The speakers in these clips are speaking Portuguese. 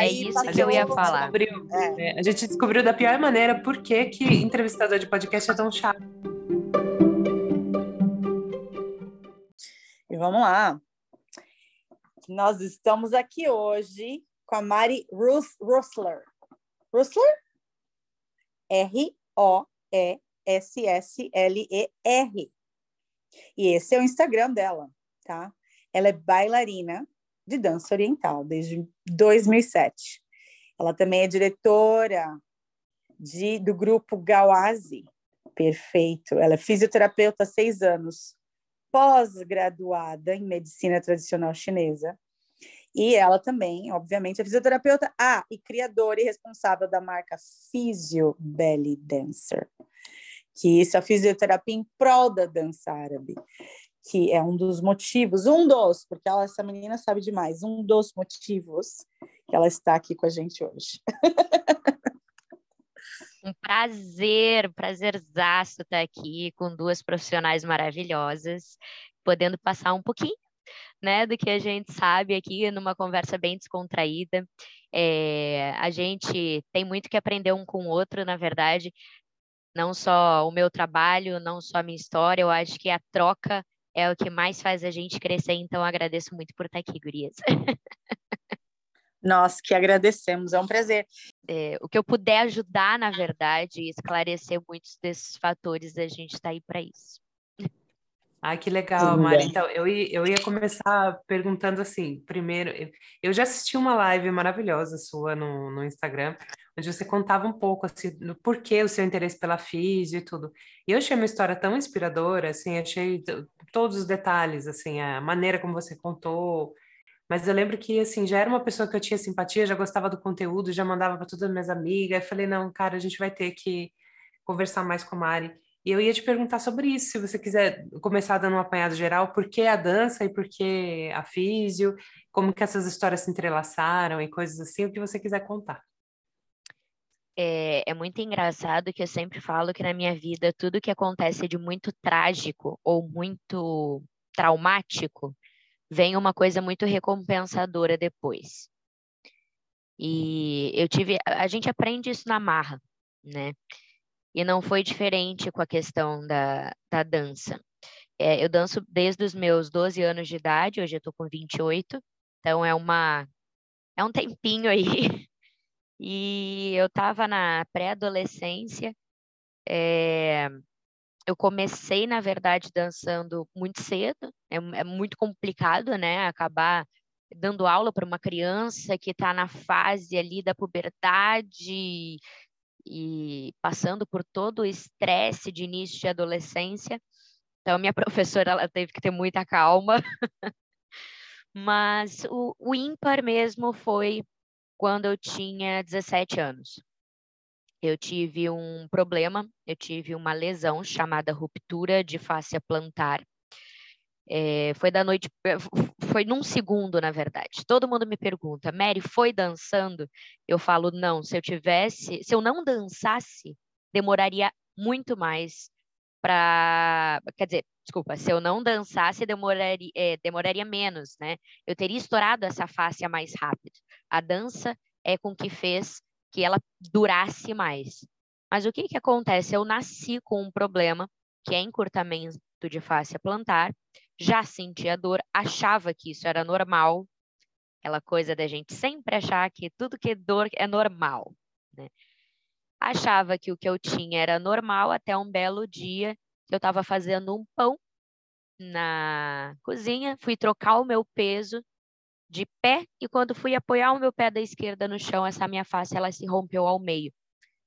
é isso que eu ia falar. É. É, a gente descobriu da pior maneira por que, que entrevistador de podcast é tão chato. E vamos lá. Nós estamos aqui hoje com a Mari Ruth Russler. Russler? R-O-E-S-S-L-E-R. E esse é o Instagram dela, tá? Ela é bailarina de dança oriental desde 2007. Ela também é diretora de, do grupo Gawazi. Perfeito. Ela é fisioterapeuta há seis anos, pós-graduada em medicina tradicional chinesa. E ela também, obviamente, é fisioterapeuta ah, e criadora e responsável da marca Physio Belly Dancer, que isso é a fisioterapia em prol da dança árabe que é um dos motivos, um dos, porque ela, essa menina sabe demais, um dos motivos que ela está aqui com a gente hoje. Um prazer, prazerzaço estar aqui com duas profissionais maravilhosas, podendo passar um pouquinho, né, do que a gente sabe aqui numa conversa bem descontraída. É, a gente tem muito que aprender um com o outro, na verdade, não só o meu trabalho, não só a minha história, eu acho que a troca é o que mais faz a gente crescer. Então, agradeço muito por estar aqui, Gurias. Nós que agradecemos, é um prazer. É, o que eu puder ajudar, na verdade, esclarecer muitos desses fatores, a gente está aí para isso. Ai, que legal, Mari. Então, eu ia, eu ia começar perguntando assim, primeiro, eu já assisti uma live maravilhosa sua no, no Instagram, onde você contava um pouco, assim, do porquê o seu interesse pela física e tudo. E eu achei uma história tão inspiradora, assim, achei todos os detalhes, assim, a maneira como você contou, mas eu lembro que, assim, já era uma pessoa que eu tinha simpatia, já gostava do conteúdo, já mandava para todas as minhas amigas, eu falei, não, cara, a gente vai ter que conversar mais com a Mari, e eu ia te perguntar sobre isso, se você quiser começar dando um apanhado geral, por que a dança e por que a físio, como que essas histórias se entrelaçaram e coisas assim, o que você quiser contar. É, é, muito engraçado que eu sempre falo que na minha vida tudo que acontece de muito trágico ou muito traumático vem uma coisa muito recompensadora depois. E eu tive, a gente aprende isso na marra, né? E não foi diferente com a questão da, da dança. É, eu danço desde os meus 12 anos de idade, hoje eu estou com 28, então é uma é um tempinho aí. E eu estava na pré-adolescência, é, eu comecei, na verdade, dançando muito cedo, é, é muito complicado, né, acabar dando aula para uma criança que está na fase ali da puberdade e passando por todo o estresse de início de adolescência. Então, minha professora ela teve que ter muita calma. Mas o, o ímpar mesmo foi quando eu tinha 17 anos. Eu tive um problema, eu tive uma lesão chamada ruptura de fáscia plantar. É, foi da noite, foi num segundo, na verdade. Todo mundo me pergunta, Mary, foi dançando? Eu falo, não. Se eu tivesse, se eu não dançasse, demoraria muito mais para, quer dizer, desculpa, se eu não dançasse, demoraria, é, demoraria menos, né? Eu teria estourado essa face mais rápido. A dança é com que fez que ela durasse mais. Mas o que que acontece? Eu nasci com um problema, que é encurtamento de face plantar, já sentia dor, achava que isso era normal, aquela coisa da gente sempre achar que tudo que é dor é normal, né? Achava que o que eu tinha era normal até um belo dia que eu estava fazendo um pão na cozinha, fui trocar o meu peso de pé e quando fui apoiar o meu pé da esquerda no chão, essa minha face ela se rompeu ao meio.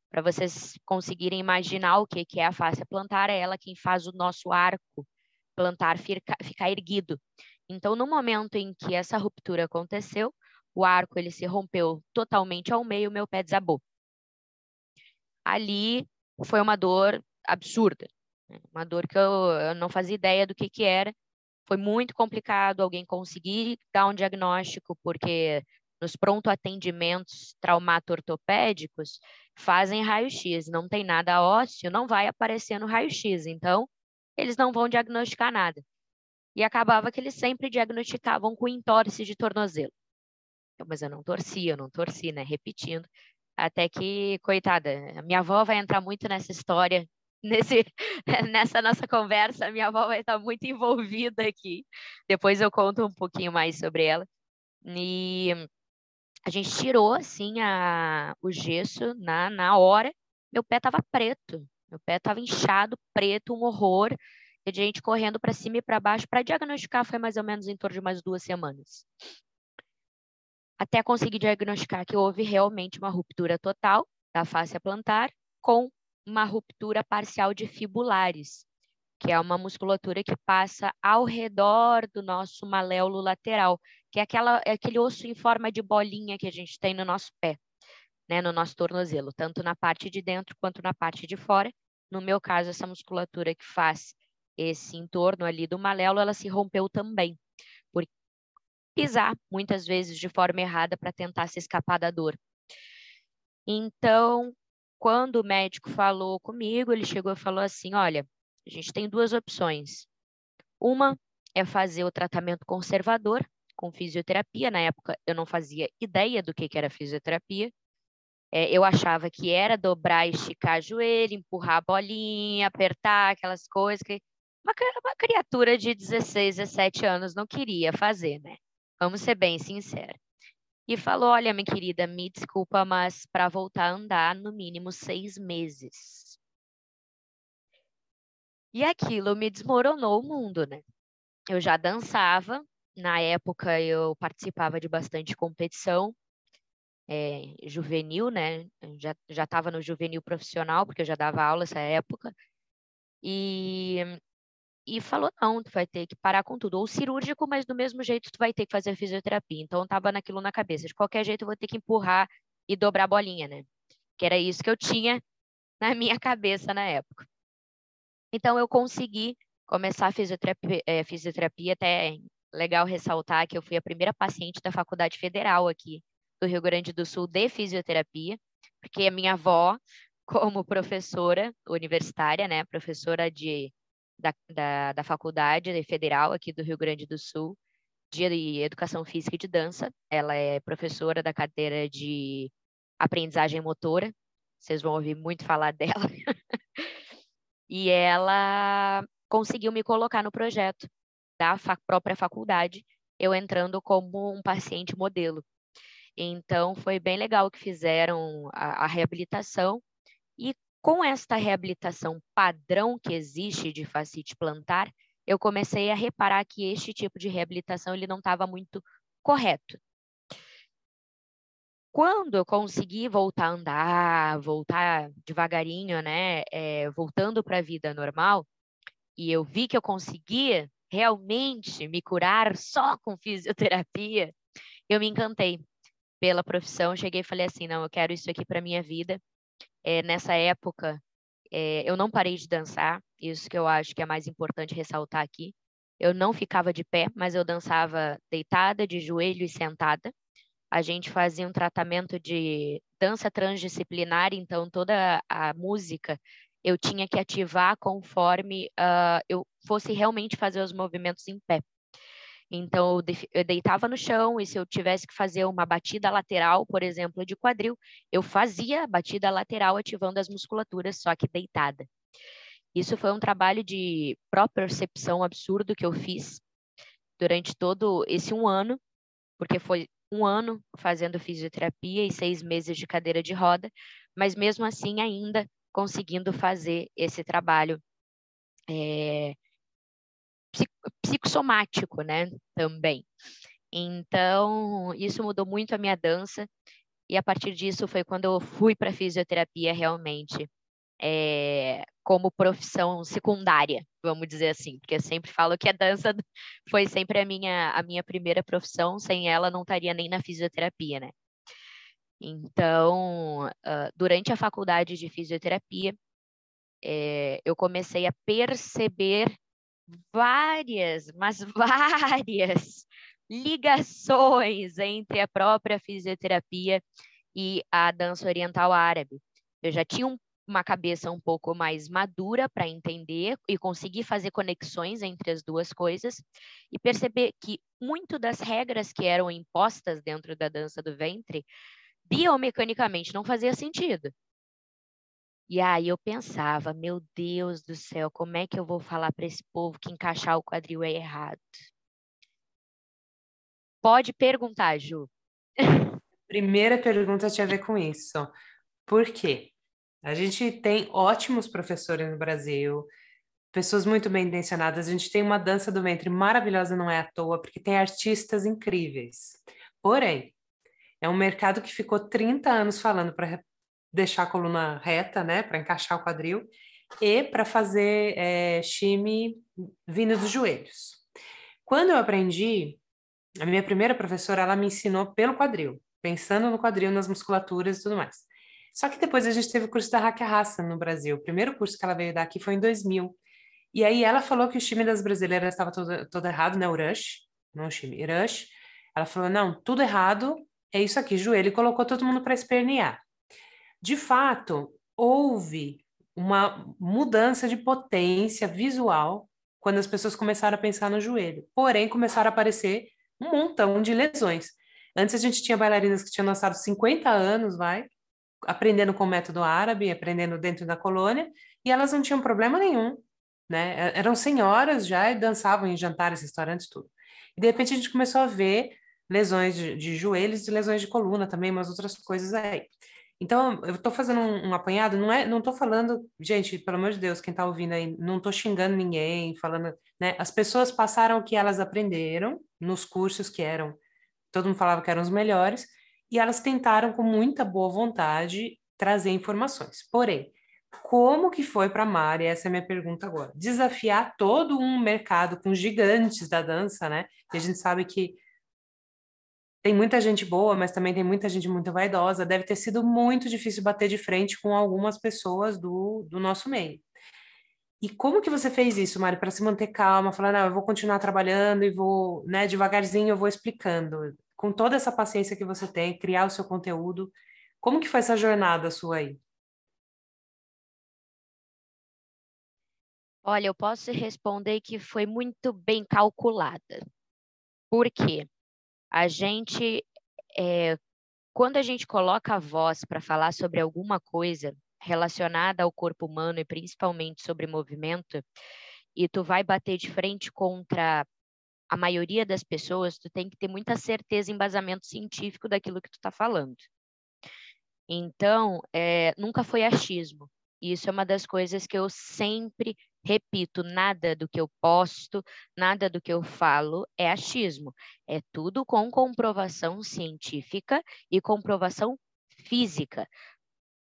Para vocês conseguirem imaginar o que, que é a face plantar, é ela quem faz o nosso arco plantar ficar, ficar erguido. Então, no momento em que essa ruptura aconteceu, o arco ele se rompeu totalmente ao meio, meu pé desabou. Ali foi uma dor absurda, né? uma dor que eu, eu não fazia ideia do que, que era. Foi muito complicado alguém conseguir dar um diagnóstico, porque nos pronto atendimentos traumato-ortopédicos fazem raio-x, não tem nada ósseo, não vai aparecer no raio-x. Então, eles não vão diagnosticar nada. E acabava que eles sempre diagnosticavam com entorse de tornozelo. Eu, mas eu não torci, eu não torci, né? Repetindo. Até que, coitada, minha avó vai entrar muito nessa história, nesse, nessa nossa conversa. Minha avó vai estar muito envolvida aqui. Depois eu conto um pouquinho mais sobre ela. E a gente tirou, assim, a, o gesso na, na hora. Meu pé estava preto. Meu pé estava inchado, preto, um horror. E a gente correndo para cima e para baixo. Para diagnosticar foi mais ou menos em torno de umas duas semanas até conseguir diagnosticar que houve realmente uma ruptura total da face plantar com uma ruptura parcial de fibulares, que é uma musculatura que passa ao redor do nosso maléolo lateral, que é, aquela, é aquele osso em forma de bolinha que a gente tem no nosso pé, né, no nosso tornozelo, tanto na parte de dentro quanto na parte de fora. No meu caso, essa musculatura que faz esse entorno ali do maléolo, ela se rompeu também pisar muitas vezes de forma errada para tentar se escapar da dor. Então, quando o médico falou comigo, ele chegou e falou assim: olha, a gente tem duas opções. Uma é fazer o tratamento conservador com fisioterapia. Na época, eu não fazia ideia do que era fisioterapia. É, eu achava que era dobrar, esticar joelho, empurrar a bolinha, apertar aquelas coisas que uma, uma criatura de 16, 17 anos não queria fazer, né? Vamos ser bem sinceros. E falou: Olha, minha querida, me desculpa, mas para voltar a andar, no mínimo seis meses. E aquilo me desmoronou o mundo, né? Eu já dançava, na época eu participava de bastante competição é, juvenil, né? Já estava no juvenil profissional, porque eu já dava aula nessa época. E e falou: não, tu vai ter que parar com tudo. Ou cirúrgico, mas do mesmo jeito tu vai ter que fazer fisioterapia. Então tava naquilo na cabeça. De qualquer jeito eu vou ter que empurrar e dobrar a bolinha, né? Que era isso que eu tinha na minha cabeça na época. Então eu consegui começar a fisioterapia, é, fisioterapia até legal ressaltar que eu fui a primeira paciente da Faculdade Federal aqui do Rio Grande do Sul de fisioterapia, porque a minha avó, como professora universitária, né, professora de da, da, da Faculdade Federal aqui do Rio Grande do Sul de Educação Física e de Dança. Ela é professora da cadeira de Aprendizagem Motora. Vocês vão ouvir muito falar dela. e ela conseguiu me colocar no projeto da própria faculdade, eu entrando como um paciente modelo. Então, foi bem legal que fizeram a, a reabilitação e com esta reabilitação padrão que existe de fascite plantar, eu comecei a reparar que este tipo de reabilitação ele não estava muito correto. Quando eu consegui voltar a andar, voltar devagarinho, né, é, voltando para a vida normal, e eu vi que eu conseguia realmente me curar só com fisioterapia, eu me encantei pela profissão. Cheguei e falei assim: não, eu quero isso aqui para minha vida é, nessa época, é, eu não parei de dançar, isso que eu acho que é mais importante ressaltar aqui. Eu não ficava de pé, mas eu dançava deitada, de joelho e sentada. A gente fazia um tratamento de dança transdisciplinar, então toda a música eu tinha que ativar conforme uh, eu fosse realmente fazer os movimentos em pé. Então, eu deitava no chão e se eu tivesse que fazer uma batida lateral, por exemplo, de quadril, eu fazia a batida lateral ativando as musculaturas, só que deitada. Isso foi um trabalho de propriocepção absurdo que eu fiz durante todo esse um ano, porque foi um ano fazendo fisioterapia e seis meses de cadeira de roda, mas mesmo assim ainda conseguindo fazer esse trabalho é, psicossomático, né, também. Então, isso mudou muito a minha dança, e a partir disso foi quando eu fui para fisioterapia realmente, é, como profissão secundária, vamos dizer assim, porque eu sempre falo que a dança foi sempre a minha, a minha primeira profissão, sem ela não estaria nem na fisioterapia, né? Então, uh, durante a faculdade de fisioterapia, é, eu comecei a perceber várias, mas várias ligações entre a própria fisioterapia e a dança oriental árabe. Eu já tinha um uma cabeça um pouco mais madura para entender e conseguir fazer conexões entre as duas coisas e perceber que muito das regras que eram impostas dentro da dança do ventre biomecanicamente não fazia sentido. E aí eu pensava, meu Deus do céu, como é que eu vou falar para esse povo que encaixar o quadril é errado? Pode perguntar, Ju. Primeira pergunta tinha a ver com isso. Por quê? A gente tem ótimos professores no Brasil, pessoas muito bem intencionadas. A gente tem uma dança do ventre maravilhosa, não é à toa, porque tem artistas incríveis. Porém, é um mercado que ficou 30 anos falando para deixar a coluna reta, né, para encaixar o quadril, e para fazer é, shime vindo dos joelhos. Quando eu aprendi, a minha primeira professora, ela me ensinou pelo quadril, pensando no quadril, nas musculaturas e tudo mais. Só que depois a gente teve o curso da Raquel Raça no Brasil. O primeiro curso que ela veio dar aqui foi em 2000. E aí ela falou que o time das brasileiras estava todo, todo errado, né? O Rush, não o time, Rush. Ela falou, não, tudo errado, é isso aqui, joelho, e colocou todo mundo para espernear. De fato, houve uma mudança de potência visual quando as pessoas começaram a pensar no joelho. Porém, começaram a aparecer um montão de lesões. Antes a gente tinha bailarinas que tinham lançado 50 anos, vai, aprendendo com o método árabe, aprendendo dentro da colônia, e elas não tinham problema nenhum, né? Eram senhoras já e dançavam em jantares, restaurantes, tudo. E de repente a gente começou a ver lesões de, de joelhos e lesões de coluna também, umas outras coisas aí. Então, eu estou fazendo um, um, apanhado, não é, não estou falando, gente, pelo amor de Deus, quem está ouvindo aí, não estou xingando ninguém, falando, né? As pessoas passaram o que elas aprenderam nos cursos que eram, todo mundo falava que eram os melhores, e elas tentaram com muita boa vontade trazer informações. Porém, como que foi para a Mari? Essa é a minha pergunta agora. Desafiar todo um mercado com gigantes da dança, né? E a gente sabe que tem muita gente boa, mas também tem muita gente muito vaidosa. Deve ter sido muito difícil bater de frente com algumas pessoas do, do nosso meio. E como que você fez isso, Mari, para se manter calma, falar, não, eu vou continuar trabalhando e vou, né, devagarzinho eu vou explicando com toda essa paciência que você tem, criar o seu conteúdo. Como que foi essa jornada sua aí? Olha, eu posso responder que foi muito bem calculada. Por quê? A gente, é, quando a gente coloca a voz para falar sobre alguma coisa relacionada ao corpo humano e principalmente sobre movimento, e tu vai bater de frente contra a maioria das pessoas, tu tem que ter muita certeza embasamento científico daquilo que tu está falando. Então, é, nunca foi achismo. Isso é uma das coisas que eu sempre repito: nada do que eu posto, nada do que eu falo é achismo. É tudo com comprovação científica e comprovação física.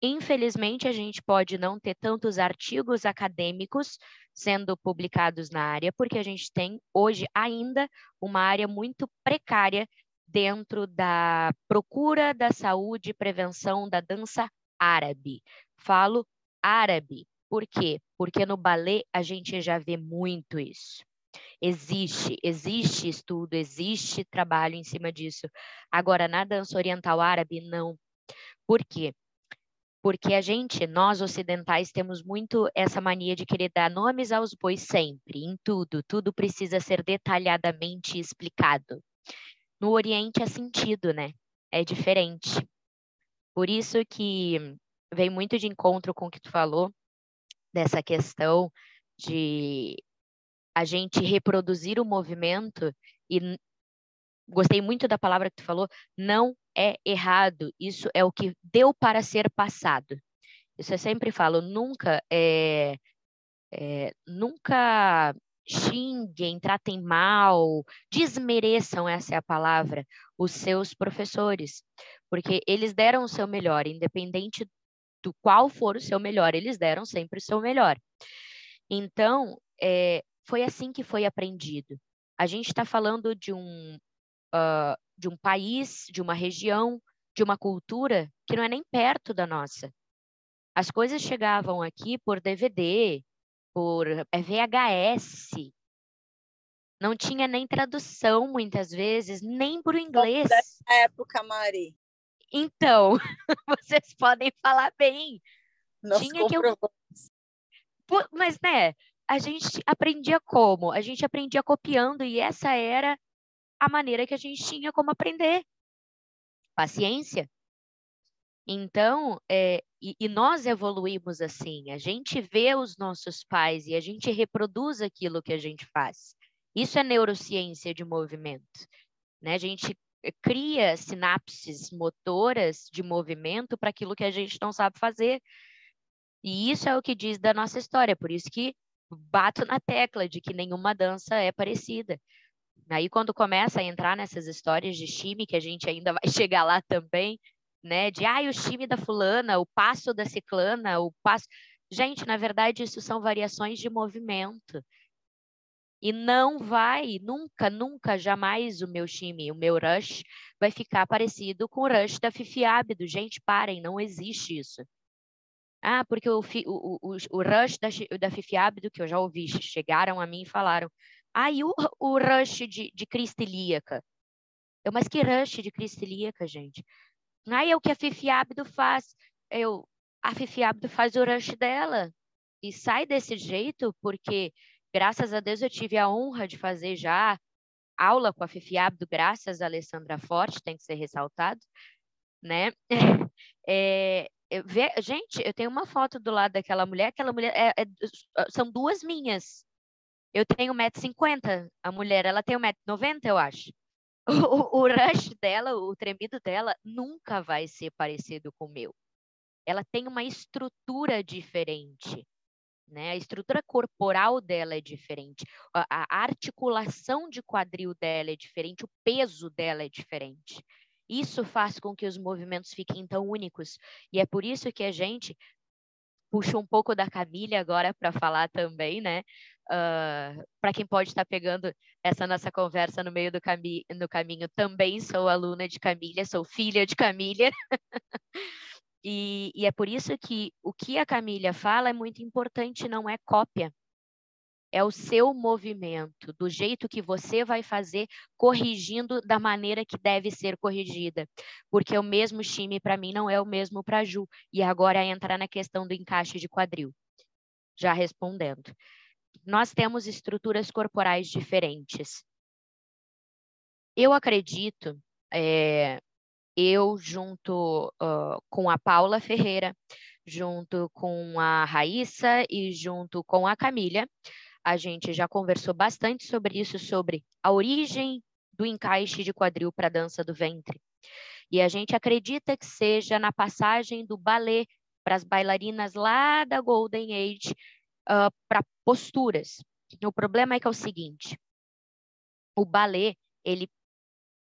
Infelizmente, a gente pode não ter tantos artigos acadêmicos sendo publicados na área, porque a gente tem hoje ainda uma área muito precária dentro da procura da saúde e prevenção da dança árabe. Falo árabe, por quê? Porque no balé a gente já vê muito isso. Existe, existe estudo, existe trabalho em cima disso. Agora, na dança oriental árabe, não. Por quê? porque a gente, nós ocidentais, temos muito essa mania de querer dar nomes aos bois sempre, em tudo, tudo precisa ser detalhadamente explicado. No Oriente é sentido, né? É diferente. Por isso que vem muito de encontro com o que tu falou, dessa questão de a gente reproduzir o movimento e gostei muito da palavra que tu falou, não é errado, isso é o que deu para ser passado. Isso eu sempre falo, nunca é, é, nunca xinguem, tratem mal, desmereçam, essa é a palavra, os seus professores, porque eles deram o seu melhor, independente do qual for o seu melhor, eles deram sempre o seu melhor. Então, é, foi assim que foi aprendido. A gente está falando de um, uh, de um país, de uma região, de uma cultura que não é nem perto da nossa. As coisas chegavam aqui por DVD, por é, VHS. Não tinha nem tradução muitas vezes, nem para o inglês. época, Mari. Então, vocês podem falar bem, Nós tinha que eu... Mas, né, a gente aprendia como? A gente aprendia copiando e essa era a maneira que a gente tinha como aprender. Paciência. Então, é, e, e, nós evoluímos assim, a gente vê os nossos pais e a gente reproduz aquilo que a gente faz. Isso é neurociência de movimento. Né? A gente cria sinapses motoras de movimento para aquilo que a gente não sabe fazer. E isso é o que diz da nossa história, por isso que bato na tecla de que nenhuma dança é parecida. Aí quando começa a entrar nessas histórias de time, que a gente ainda vai chegar lá também, né? De ah, o time da fulana, o passo da ciclana, o passo. Gente, na verdade, isso são variações de movimento. E não vai, nunca, nunca, jamais o meu time, o meu rush, vai ficar parecido com o rush da Fifi Ábido. Gente, parem, não existe isso. Ah, porque o, o, o, o rush da, da Fifi Ábido, que eu já ouvi, chegaram a mim e falaram, ah, e o, o rush de, de cristilíaca? Eu, mas que rush de cristilíaca, gente? Ah, é o que a Fifi Ábido faz. Eu, a Fifi Ábido faz o rush dela. E sai desse jeito porque Graças a Deus eu tive a honra de fazer já aula com a Fifi Abdo, graças a Alessandra Forte, tem que ser ressaltado, né? É, eu, gente, eu tenho uma foto do lado daquela mulher, aquela mulher é, é, são duas minhas. Eu tenho 1,50m, a mulher, ela tem 1,90m, eu acho. O, o rush dela, o tremido dela, nunca vai ser parecido com o meu. Ela tem uma estrutura diferente. Né? A estrutura corporal dela é diferente, a, articulação de quadril dela é diferente, o peso dela é diferente. Isso faz com que os movimentos fiquem tão únicos. E é por isso que a gente puxa um pouco da Camille agora para falar também, né? Uh, para quem pode estar pegando essa nossa conversa no meio do cami no caminho, também sou aluna de Camila, sou filha de Camila. E, e, é por isso que o que a Camila fala é muito importante, não é cópia. É o seu movimento, do jeito que você vai fazer, corrigindo da maneira que deve ser corrigida. Porque o mesmo time, para mim, não é o mesmo para Ju. E agora entra na questão do encaixe de quadril. Já respondendo. Nós temos estruturas corporais diferentes. Eu acredito, é, eu junto uh, com a Paula Ferreira, junto com a Raíssa e junto com a Camila, a gente já conversou bastante sobre isso, sobre a origem do encaixe de quadril para a dança do ventre. E a gente acredita que seja na passagem do balé para as bailarinas lá da Golden Age uh, para posturas. O problema é que é o seguinte: o balé ele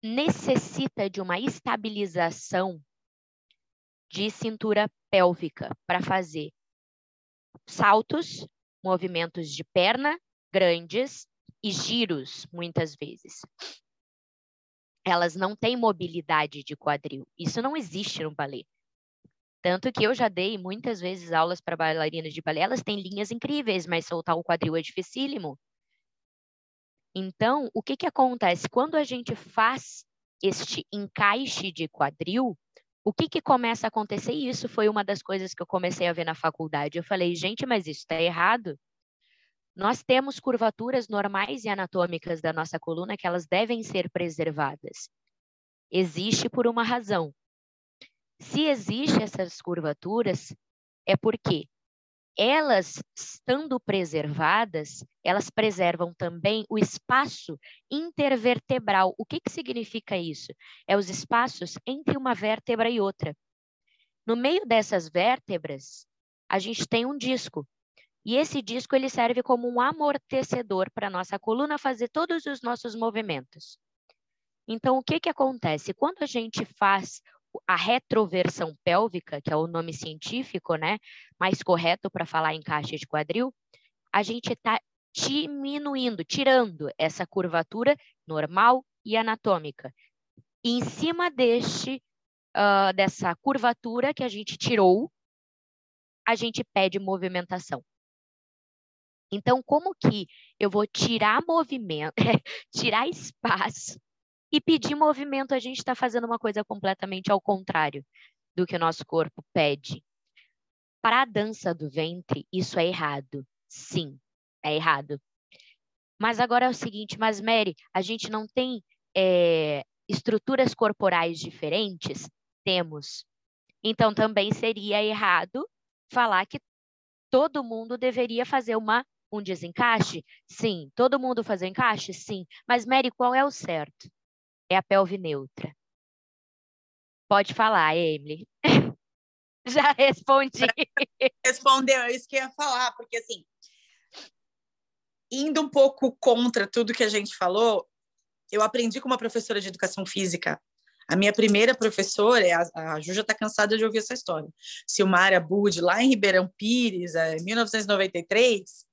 necessita de uma estabilização de cintura pélvica para fazer saltos, movimentos de perna grandes e giros, muitas vezes. Elas não têm mobilidade de quadril. Isso não existe no balé. Tanto que eu já dei muitas vezes aulas para bailarinas de balé, elas têm linhas incríveis, mas soltar o quadril é dificílimo. Então, o que, que acontece? Quando a gente faz este encaixe de quadril, o que, que começa a acontecer? E isso foi uma das coisas que eu comecei a ver na faculdade. Eu falei, gente, mas isso está errado. Nós temos curvaturas normais e anatômicas da nossa coluna que elas devem ser preservadas. Existe por uma razão. Se existem essas curvaturas, é porque elas estando preservadas, elas preservam também o espaço intervertebral. O que, que significa isso? É os espaços entre uma vértebra e outra. No meio dessas vértebras, a gente tem um disco. E esse disco ele serve como um amortecedor para a nossa coluna fazer todos os nossos movimentos. Então, o que, que acontece? Quando a gente faz a retroversão pélvica, que é o nome científico, né, mais correto para falar em caixa de quadril, a gente está diminuindo, tirando essa curvatura normal e anatômica. E em cima deste, uh, dessa curvatura que a gente tirou, a gente pede movimentação. Então, como que eu vou tirar movimento, tirar espaço e pedir movimento, a gente está fazendo uma coisa completamente ao contrário do que o nosso corpo pede. Para a dança do ventre, isso é errado. Sim, é errado. Mas agora é o seguinte, mas Mary, a gente não tem é, estruturas corporais diferentes? Temos. Então também seria errado falar que todo mundo deveria fazer uma, um desencaixe? Sim. Todo mundo fazer encaixe? Sim. Mas, Mary, qual é o certo? É a pelve neutra. Pode falar, Emily. Já respondi. Respondeu, é isso que eu ia falar, porque assim, indo um pouco contra tudo que a gente falou, eu aprendi com uma professora de educação física. A minha primeira professora, a, a Ju já está cansada de ouvir essa história. Silmara Bud, lá em Ribeirão Pires, em 1993,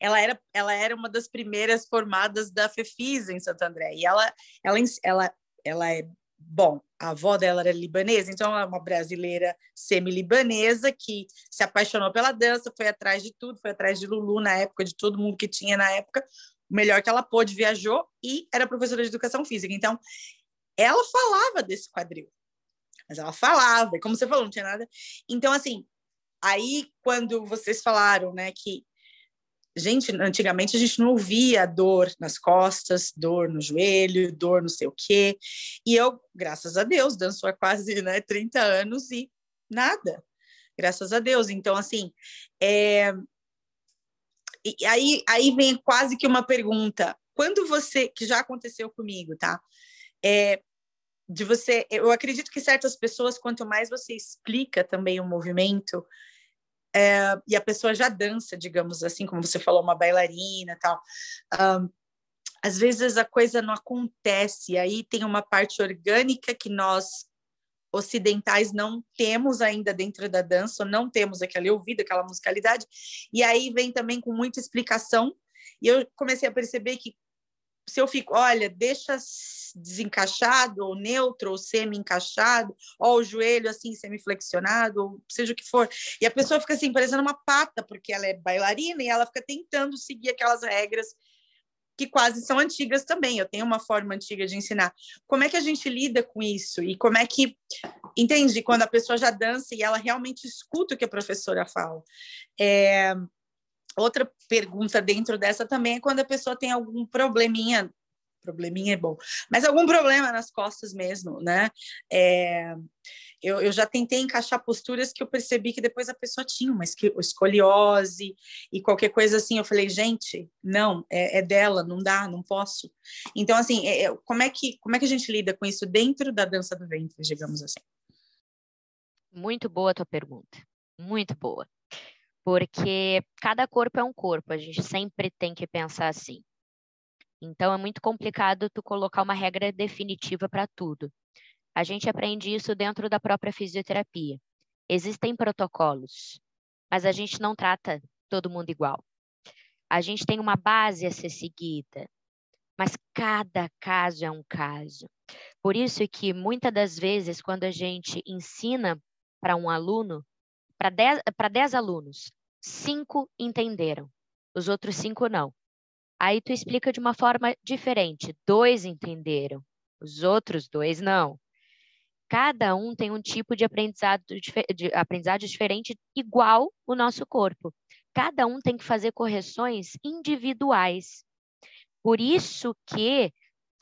ela era, ela era uma das primeiras formadas da FEFIS em Santo André. E ela, ela, ela, ela é Bom, a avó dela era libanesa, então ela é uma brasileira semi-libanesa que se apaixonou pela dança, foi atrás de tudo, foi atrás de Lulu na época, de todo mundo que tinha na época, o melhor que ela pôde, viajou e era professora de educação física. Então, ela falava desse quadril, mas ela falava, e como você falou, não tinha nada. Então, assim, aí quando vocês falaram, né, que Gente, antigamente a gente não ouvia dor nas costas, dor no joelho, dor não sei o quê. E eu, graças a Deus, danço há quase né, 30 anos e nada. Graças a Deus. Então, assim, é... e aí, aí vem quase que uma pergunta. Quando você, que já aconteceu comigo, tá? É, de você, eu acredito que certas pessoas, quanto mais você explica também o movimento, é, e a pessoa já dança, digamos assim, como você falou, uma bailarina tal. Um, às vezes a coisa não acontece, aí tem uma parte orgânica que nós ocidentais não temos ainda dentro da dança, não temos aquele ouvido, aquela musicalidade, e aí vem também com muita explicação, e eu comecei a perceber que se eu fico, olha, deixa desencaixado, ou neutro, ou semi-encaixado, ou o joelho assim, semi-flexionado, ou seja o que for. E a pessoa fica assim, parecendo uma pata, porque ela é bailarina e ela fica tentando seguir aquelas regras que quase são antigas também. Eu tenho uma forma antiga de ensinar. Como é que a gente lida com isso? E como é que. Entende? Quando a pessoa já dança e ela realmente escuta o que a professora fala. É, Outra pergunta dentro dessa também é quando a pessoa tem algum probleminha, probleminha é bom, mas algum problema nas costas mesmo, né? É, eu, eu, já tentei encaixar posturas que eu percebi que depois a pessoa tinha uma escoliose e qualquer coisa assim. Eu falei, gente, não, é, é dela, não dá, não posso. Então, assim, é, é como, é que, como é que a gente lida com isso dentro da dança do ventre, digamos assim? Muito boa a tua pergunta, muito boa porque cada corpo é um corpo, a gente sempre tem que pensar assim. Então é muito complicado tu colocar uma regra definitiva para tudo. A gente aprende isso dentro da própria fisioterapia. Existem protocolos, mas a gente não trata todo mundo igual. A gente tem uma base a ser seguida, mas cada caso é um caso. Por isso que muitas das vezes quando a gente ensina para um aluno, para 10 alunos, cinco entenderam, os outros cinco não. Aí tu explica de uma forma diferente. Dois entenderam, os outros dois não. Cada um tem um tipo de aprendizado, de aprendizado diferente, igual o nosso corpo. Cada um tem que fazer correções individuais. Por isso que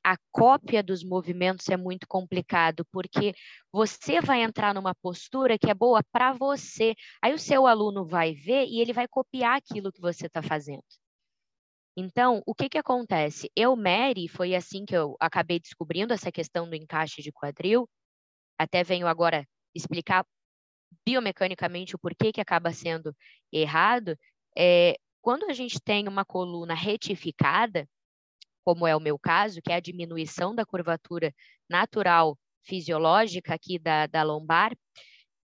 a cópia dos movimentos é muito complicado, porque você vai entrar numa postura que é boa para você. Aí o seu aluno vai ver e ele vai copiar aquilo que você está fazendo. Então, o que, que acontece? Eu, Mary, foi assim que eu acabei descobrindo essa questão do encaixe de quadril. Até venho agora explicar biomecanicamente o porquê que acaba sendo errado. É, quando a gente tem uma coluna retificada, como é o meu caso, que é a diminuição da curvatura natural fisiológica aqui da, da lombar,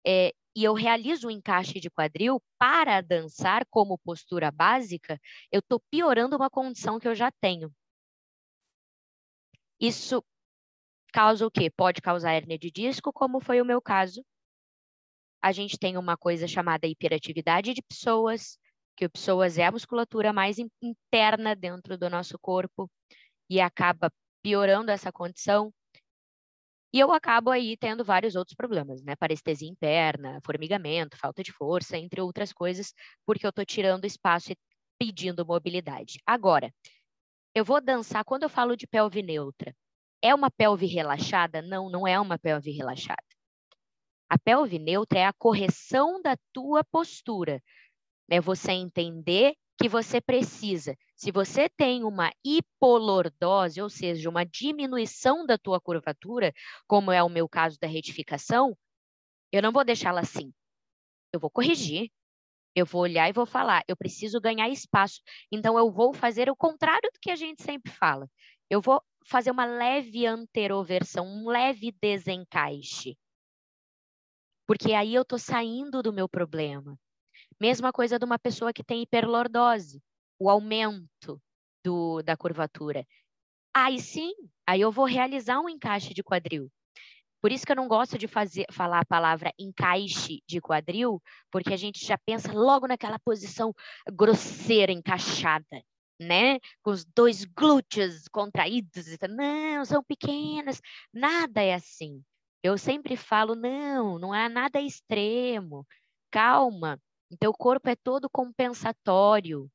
é, e eu realizo um encaixe de quadril para dançar como postura básica, eu estou piorando uma condição que eu já tenho. Isso causa o quê? Pode causar hernia de disco, como foi o meu caso. A gente tem uma coisa chamada hiperatividade de pessoas, que o psoas é a musculatura mais interna dentro do nosso corpo e acaba piorando essa condição. E eu acabo aí tendo vários outros problemas, né? Parestesia interna, formigamento, falta de força, entre outras coisas, porque eu estou tirando espaço e pedindo mobilidade. Agora, eu vou dançar, quando eu falo de pelve neutra, é uma pelve relaxada? Não, não é uma pelve relaxada. A pelve neutra é a correção da tua postura. É você entender que você precisa. Se você tem uma hipolordose, ou seja, uma diminuição da tua curvatura, como é o meu caso da retificação, eu não vou deixá-la assim. Eu vou corrigir. Eu vou olhar e vou falar, eu preciso ganhar espaço. Então eu vou fazer o contrário do que a gente sempre fala. Eu vou fazer uma leve anteroversão, um leve desencaixe. Porque aí eu estou saindo do meu problema. Mesma coisa de uma pessoa que tem hiperlordose, o aumento do, da curvatura. Aí sim, aí eu vou realizar um encaixe de quadril. Por isso que eu não gosto de fazer, falar a palavra encaixe de quadril, porque a gente já pensa logo naquela posição grosseira, encaixada, né? Com os dois glúteos contraídos. Não, são pequenas. Nada é assim. Eu sempre falo, não, não há nada extremo. Calma, então, o corpo é todo compensatório.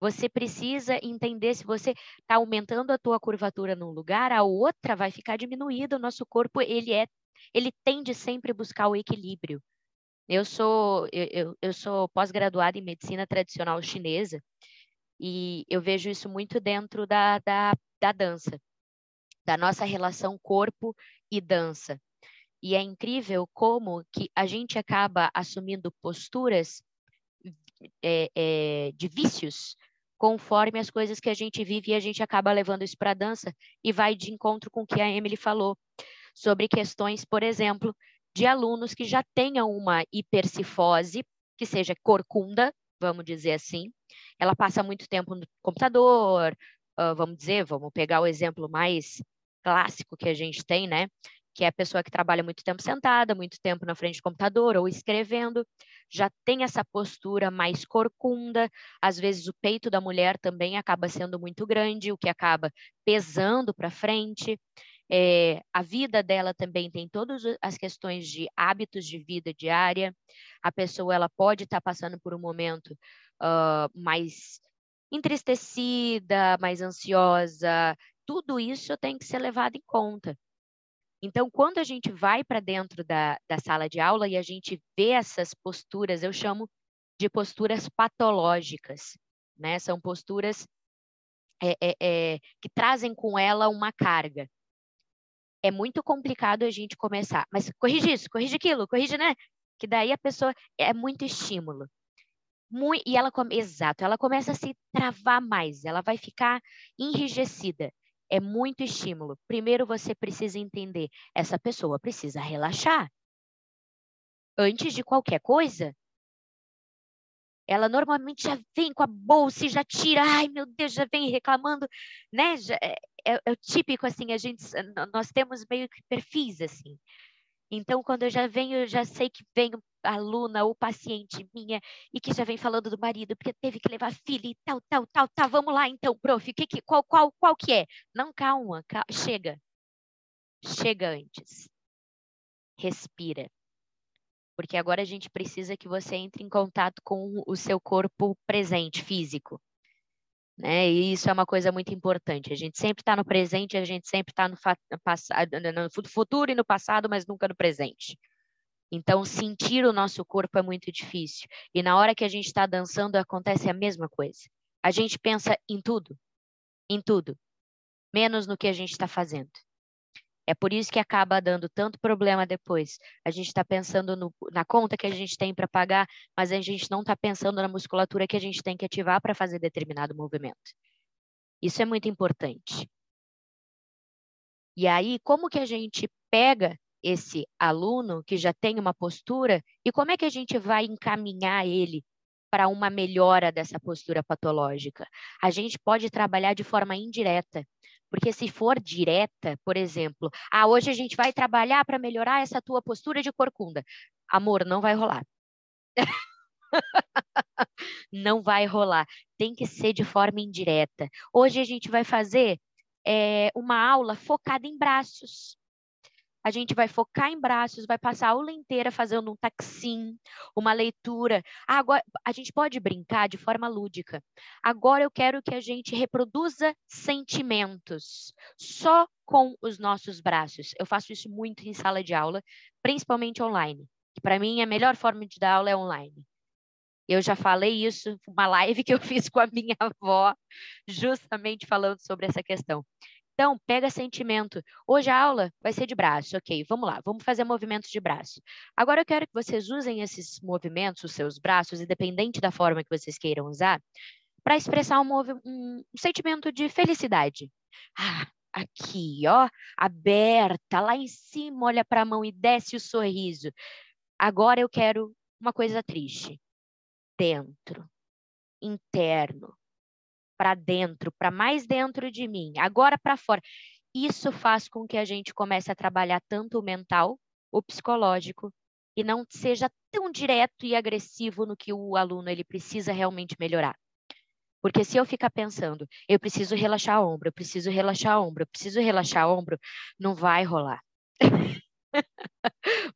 Você precisa entender se você está aumentando a tua curvatura num lugar, a outra vai ficar diminuída. O nosso corpo ele é, ele tende sempre a buscar o equilíbrio. Eu sou eu, eu sou pós-graduada em medicina tradicional chinesa e eu vejo isso muito dentro da, da, da dança, da nossa relação corpo e dança. E é incrível como que a gente acaba assumindo posturas é, é, de vícios conforme as coisas que a gente vive e a gente acaba levando isso para a dança e vai de encontro com o que a Emily falou sobre questões, por exemplo, de alunos que já tenham uma hipercifose, que seja corcunda, vamos dizer assim. Ela passa muito tempo no computador, uh, vamos dizer, vamos pegar o exemplo mais clássico que a gente tem, né? Que é a pessoa que trabalha muito tempo sentada, muito tempo na frente do computador ou escrevendo, já tem essa postura mais corcunda, às vezes o peito da mulher também acaba sendo muito grande, o que acaba pesando para frente. É, a vida dela também tem todas as questões de hábitos de vida diária. A pessoa ela pode estar tá passando por um momento uh, mais entristecida, mais ansiosa. Tudo isso tem que ser levado em conta. Então, quando a gente vai para dentro da, da sala de aula e a gente vê essas posturas, eu chamo de posturas patológicas, né? São posturas é, é, é, que trazem com ela uma carga. É muito complicado a gente começar, mas corrige isso, corrige aquilo, corrige, né? Que daí a pessoa é muito estímulo. Muito, e ela, exato, ela começa a se travar mais, ela vai ficar enrijecida é muito estímulo. Primeiro você precisa entender, essa pessoa precisa relaxar. Antes de qualquer coisa, ela normalmente já vem com a bolsa e já tira, ai meu Deus, já vem reclamando, né? Já, é, é, é, o típico assim, a gente, nós temos meio que perfis assim. Então, quando eu já venho, eu já sei que vem aluna ou paciente minha e que já vem falando do marido, porque teve que levar filha e tal, tal, tal, tal. Vamos lá então, prof, que, que, qual, qual, qual que é? Não, calma, calma, chega. Chega antes. Respira. Porque agora a gente precisa que você entre em contato com o seu corpo presente, físico. Né? E isso é uma coisa muito importante. A gente sempre está no presente, a gente sempre está no, no futuro e no passado, mas nunca no presente. Então, sentir o nosso corpo é muito difícil. E na hora que a gente está dançando, acontece a mesma coisa. A gente pensa em tudo, em tudo, menos no que a gente está fazendo. É por isso que acaba dando tanto problema depois. A gente está pensando no, na conta que a gente tem para pagar, mas a gente não está pensando na musculatura que a gente tem que ativar para fazer determinado movimento. Isso é muito importante. E aí, como que a gente pega esse aluno que já tem uma postura e como é que a gente vai encaminhar ele para uma melhora dessa postura patológica? A gente pode trabalhar de forma indireta. Porque se for direta, por exemplo, ah, hoje a gente vai trabalhar para melhorar essa tua postura de corcunda. Amor, não vai rolar. não vai rolar. Tem que ser de forma indireta. Hoje a gente vai fazer é, uma aula focada em braços. A gente vai focar em braços, vai passar a aula inteira fazendo um taxim, uma leitura. Ah, agora, a gente pode brincar de forma lúdica. Agora eu quero que a gente reproduza sentimentos só com os nossos braços. Eu faço isso muito em sala de aula, principalmente online. Para mim, a melhor forma de dar aula é online. Eu já falei isso uma live que eu fiz com a minha avó, justamente falando sobre essa questão. Então, pega sentimento. Hoje a aula vai ser de braço, ok? Vamos lá, vamos fazer movimentos de braço. Agora eu quero que vocês usem esses movimentos, os seus braços, independente da forma que vocês queiram usar, para expressar um, um, sentimento de felicidade. Ah, aqui, ó, aberta, lá em cima, olha para a mão e desce o sorriso. Agora eu quero uma coisa triste. Dentro, interno, para dentro, para mais dentro de mim, agora para fora. Isso faz com que a gente comece a trabalhar tanto o mental, o psicológico, e não seja tão direto e agressivo no que o aluno ele precisa realmente melhorar. Porque se eu ficar pensando, eu preciso relaxar ombro, eu preciso relaxar ombro, eu preciso relaxar ombro, não vai rolar.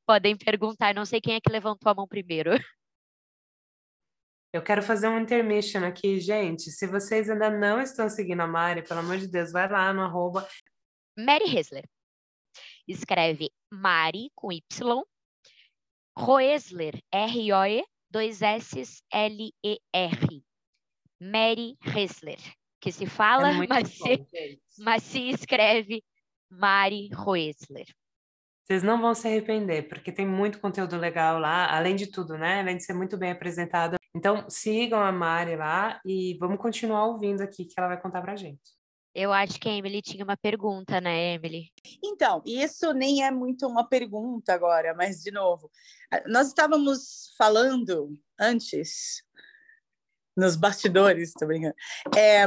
Podem perguntar, não sei quem é que levantou a mão primeiro. Eu quero fazer um intermission aqui, gente. Se vocês ainda não estão seguindo a Mari, pelo amor de Deus, vai lá no arroba. Mary Hesler. Escreve Mari com Y. Roesler, R-O-E, dois S, L-E-R. Mary Hesler. Que se fala, é mas, bom, se, mas se escreve Mari Roesler. Vocês não vão se arrepender, porque tem muito conteúdo legal lá, além de tudo, né? Além de ser muito bem apresentado. Então, sigam a Mari lá e vamos continuar ouvindo aqui que ela vai contar pra gente. Eu acho que a Emily tinha uma pergunta, né, Emily? Então, isso nem é muito uma pergunta agora, mas de novo, nós estávamos falando antes nos bastidores, tô brincando. É,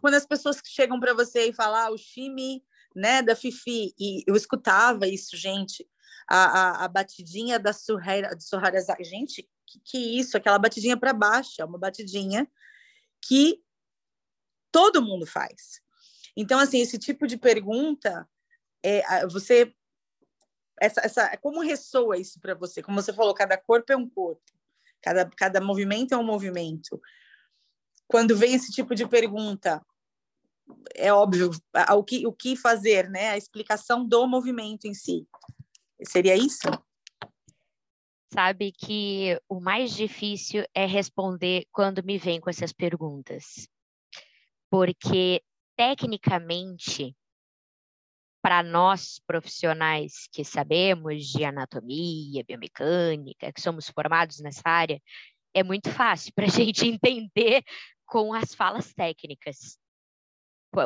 quando as pessoas chegam para você e falam ah, o time né, da Fifi, e eu escutava isso, gente, a, a, a batidinha da Surreira, de Surrarazak, gente, que, que isso, aquela batidinha para baixo, é uma batidinha que todo mundo faz. Então, assim, esse tipo de pergunta, é, você, essa, essa, como ressoa isso para você? Como você falou, cada corpo é um corpo, cada, cada movimento é um movimento. Quando vem esse tipo de pergunta, é óbvio o que, o que fazer, né? A explicação do movimento em si. Seria isso? Sabe que o mais difícil é responder quando me vem com essas perguntas. Porque, tecnicamente, para nós profissionais que sabemos de anatomia, biomecânica, que somos formados nessa área, é muito fácil para a gente entender com as falas técnicas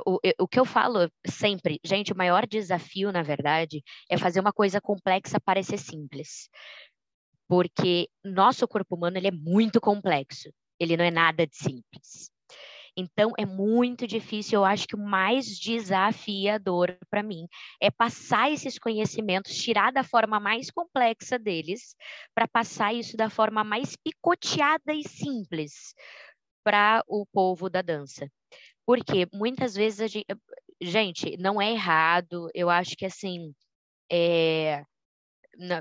o, o que eu falo sempre, gente, o maior desafio, na verdade, é fazer uma coisa complexa parecer simples. Porque nosso corpo humano ele é muito complexo, ele não é nada de simples. Então, é muito difícil. Eu acho que o mais desafiador para mim é passar esses conhecimentos, tirar da forma mais complexa deles, para passar isso da forma mais picoteada e simples para o povo da dança. Porque muitas vezes a gente, gente não é errado, eu acho que assim, é,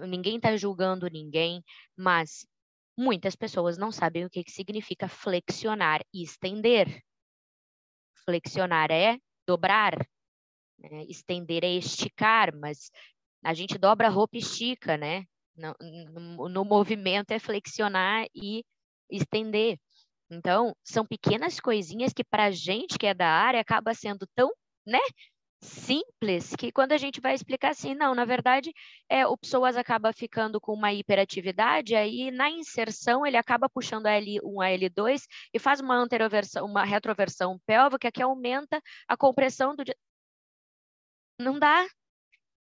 ninguém está julgando ninguém, mas muitas pessoas não sabem o que, que significa flexionar e estender. Flexionar é dobrar, né? estender é esticar, mas a gente dobra a roupa e estica, né? No, no, no movimento é flexionar e estender. Então, são pequenas coisinhas que para a gente que é da área acaba sendo tão, né, simples que quando a gente vai explicar assim, não, na verdade, é, o psoas acaba ficando com uma hiperatividade, aí na inserção ele acaba puxando a L1 a L2 e faz uma anteroversão, uma retroversão pélvica que aumenta a compressão do não dá.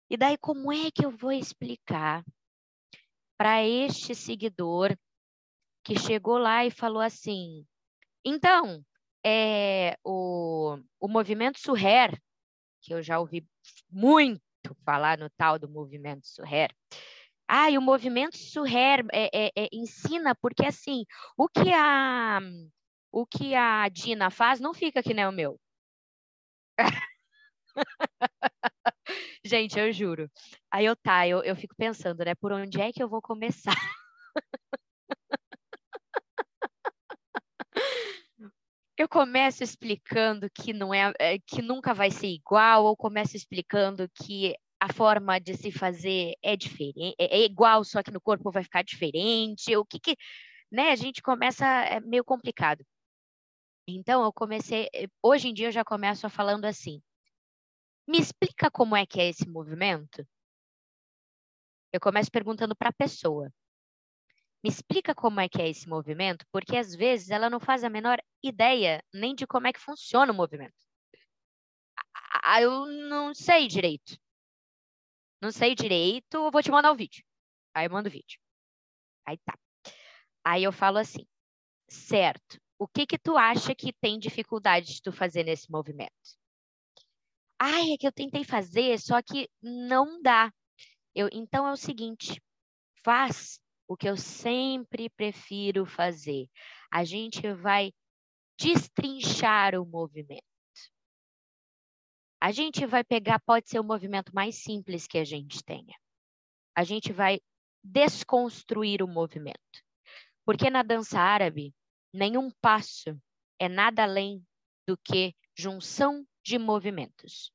E daí como é que eu vou explicar para este seguidor que chegou lá e falou assim: então, é, o, o movimento Surrer, que eu já ouvi muito falar no tal do movimento Surrer, ah, e o movimento Surrer é, é, é, ensina, porque assim, o que a o que a Dina faz não fica que nem o meu. Gente, eu juro. Aí eu tá, eu, eu fico pensando, né? Por onde é que eu vou começar? eu começo explicando que não é, é, que nunca vai ser igual, ou começo explicando que a forma de se fazer é diferente, é, é igual, só que no corpo vai ficar diferente. O que que, né? A gente começa é meio complicado. Então eu comecei, eh, hoje em dia eu já começo falando assim: me explica como é que é esse movimento? Eu começo perguntando para a pessoa. Me explica como é que é esse movimento, porque às vezes ela não faz a menor ideia nem de como é que funciona o movimento. Ah, eu não sei direito. Não sei direito, vou te mandar o um vídeo. Aí eu mando o vídeo. Aí tá. Aí eu falo assim, certo, o que que tu acha que tem dificuldade de tu fazer nesse movimento? Ai, é que eu tentei fazer, só que não dá. Eu, então é o seguinte, faz o que eu sempre prefiro fazer. A gente vai destrinchar o movimento. A gente vai pegar, pode ser o movimento mais simples que a gente tenha. A gente vai desconstruir o movimento. Porque na dança árabe, nenhum passo é nada além do que junção de movimentos.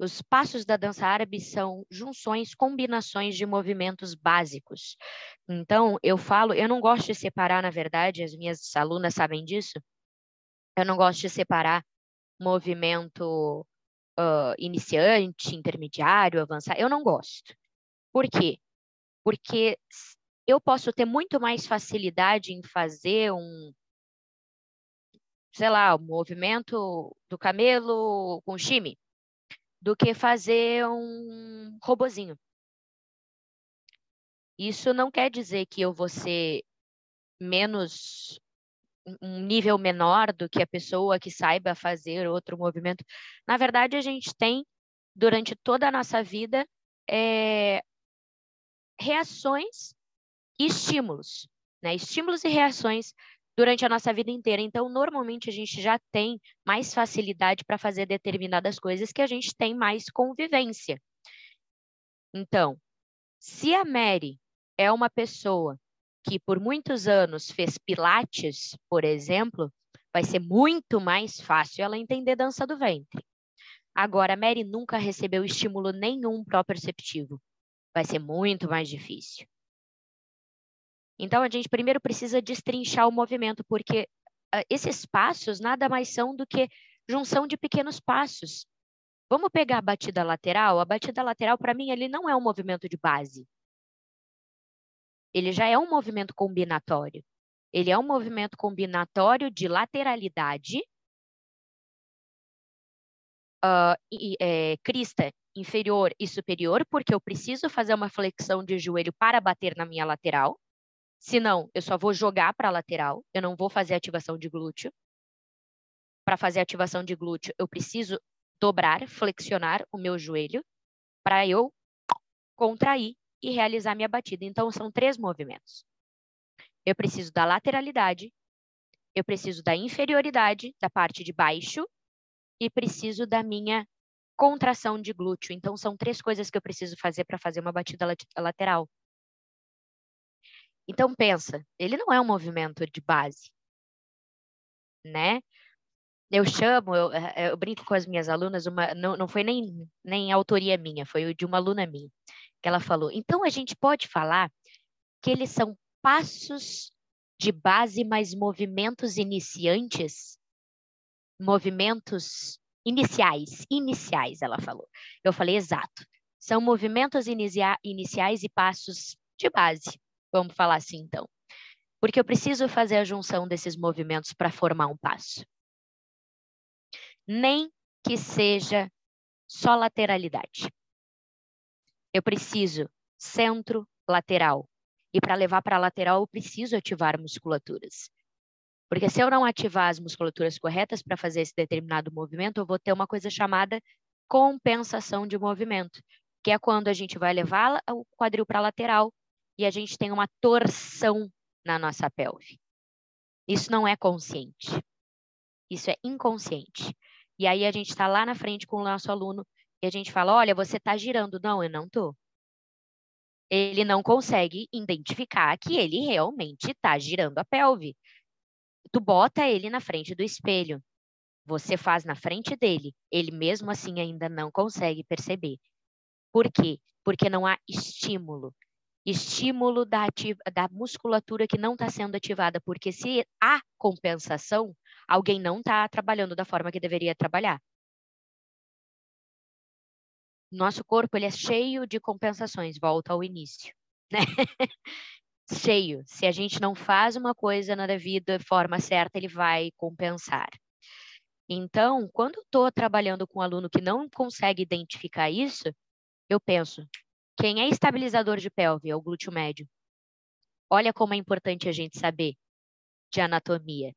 Os passos da dança árabe são junções, combinações de movimentos básicos. Então, eu falo, eu não gosto de separar, na verdade, as minhas alunas sabem disso. Eu não gosto de separar movimento uh, iniciante, intermediário, avançado. Eu não gosto. Por quê? Porque eu posso ter muito mais facilidade em fazer um, sei lá, o movimento do camelo com chime do que fazer um robozinho. Isso não quer dizer que eu vou ser menos um nível menor do que a pessoa que saiba fazer outro movimento. Na verdade, a gente tem durante toda a nossa vida é, reações e estímulos, né? Estímulos e reações durante a nossa vida inteira. Então, normalmente a gente já tem mais facilidade para fazer determinadas coisas que a gente tem mais convivência. Então, se a Mary é uma pessoa que por muitos anos fez pilates, por exemplo, vai ser muito mais fácil ela entender dança do ventre. Agora, a Mary nunca recebeu estímulo nenhum proprioceptivo. Vai ser muito mais difícil. Então, a gente primeiro precisa destrinchar o movimento, porque uh, esses passos nada mais são do que junção de pequenos passos. Vamos pegar a batida lateral? A batida lateral, para mim, ele não é um movimento de base. Ele já é um movimento combinatório. Ele é um movimento combinatório de lateralidade, uh, e, é, crista inferior e superior, porque eu preciso fazer uma flexão de joelho para bater na minha lateral. Se não, eu só vou jogar para a lateral, eu não vou fazer ativação de glúteo. Para fazer ativação de glúteo, eu preciso dobrar, flexionar o meu joelho para eu contrair e realizar minha batida. Então, são três movimentos. Eu preciso da lateralidade, eu preciso da inferioridade, da parte de baixo, e preciso da minha contração de glúteo. Então, são três coisas que eu preciso fazer para fazer uma batida lateral. Então pensa, ele não é um movimento de base, né? Eu chamo, eu, eh, eu brinco com as minhas alunas, uma, não, não foi nem, nem autoria minha, foi de uma aluna minha, que ela falou, então a gente pode falar que eles são passos de base, mas movimentos iniciantes, movimentos iniciais, iniciais, ela falou. Eu falei, exato. São movimentos inicia iniciais e passos de base. Vamos falar assim, então. Porque eu preciso fazer a junção desses movimentos para formar um passo. Nem que seja só lateralidade. Eu preciso centro, lateral. E para levar para lateral, eu preciso ativar musculaturas. Porque se eu não ativar as musculaturas corretas para fazer esse determinado movimento, eu vou ter uma coisa chamada compensação de movimento, que é quando a gente vai levar o quadril para lateral e a gente tem uma torção na nossa pelve. Isso não é consciente. Isso é inconsciente. E aí a gente está lá na frente com o nosso aluno e a gente fala: olha, você está girando. Não, eu não estou. Ele não consegue identificar que ele realmente está girando a pelve. Tu bota ele na frente do espelho. Você faz na frente dele. Ele mesmo assim ainda não consegue perceber. Por quê? Porque não há estímulo. Estímulo da, da musculatura que não está sendo ativada. Porque se há compensação, alguém não está trabalhando da forma que deveria trabalhar. Nosso corpo ele é cheio de compensações, volta ao início, né? cheio. Se a gente não faz uma coisa na vida de forma certa, ele vai compensar. Então, quando estou trabalhando com um aluno que não consegue identificar isso, eu penso, quem é estabilizador de pelve é o glúteo médio. Olha como é importante a gente saber de anatomia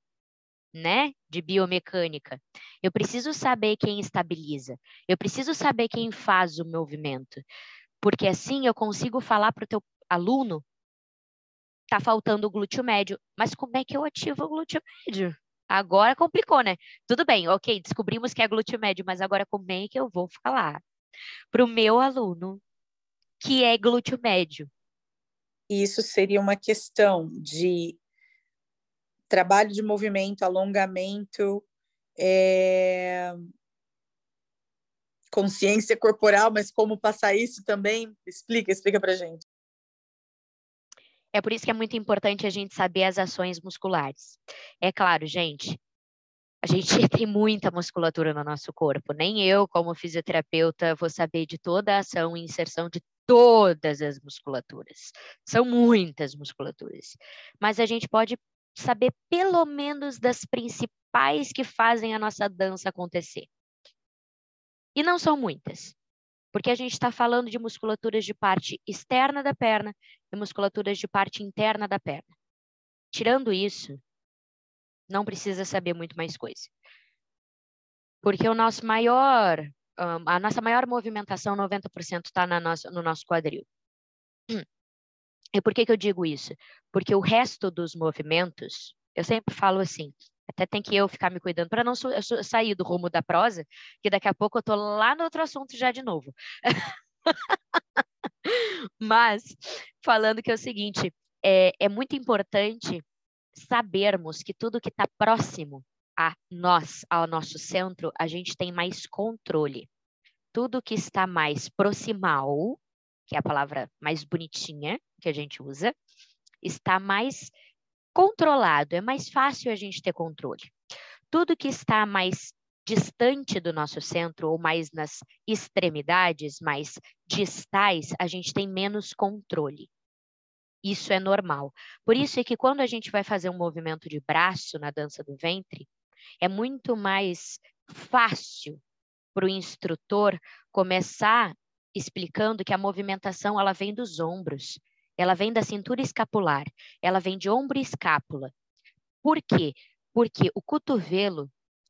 né, de biomecânica. Eu preciso saber quem estabiliza. Eu preciso saber quem faz o movimento. Porque assim eu consigo falar para o teu aluno, tá faltando o glúteo médio, mas como é que eu ativo o glúteo médio? Agora complicou, né? Tudo bem, ok, descobrimos que é glúteo médio, mas agora como é que eu vou falar para o meu aluno que é glúteo médio? Isso seria uma questão de trabalho de movimento, alongamento, é... consciência corporal, mas como passar isso também? Explica, explica para gente. É por isso que é muito importante a gente saber as ações musculares. É claro, gente, a gente tem muita musculatura no nosso corpo. Nem eu, como fisioterapeuta, vou saber de toda a ação e inserção de todas as musculaturas. São muitas musculaturas. Mas a gente pode saber pelo menos das principais que fazem a nossa dança acontecer. E não são muitas, porque a gente está falando de musculaturas de parte externa da perna e musculaturas de parte interna da perna. Tirando isso, não precisa saber muito mais coisa. Porque o nosso maior, a nossa maior movimentação, 90% está no nosso quadril. E por que, que eu digo isso? Porque o resto dos movimentos, eu sempre falo assim, até tem que eu ficar me cuidando para não sair do rumo da prosa, que daqui a pouco eu tô lá no outro assunto já de novo. Mas, falando que é o seguinte, é, é muito importante sabermos que tudo que está próximo a nós, ao nosso centro, a gente tem mais controle. Tudo que está mais proximal, que é a palavra mais bonitinha que a gente usa, está mais controlado, é mais fácil a gente ter controle. Tudo que está mais distante do nosso centro ou mais nas extremidades, mais distais, a gente tem menos controle. Isso é normal. Por isso é que quando a gente vai fazer um movimento de braço na dança do ventre, é muito mais fácil para o instrutor começar explicando que a movimentação ela vem dos ombros, ela vem da cintura escapular, ela vem de ombro e escápula. Por quê? Porque o cotovelo,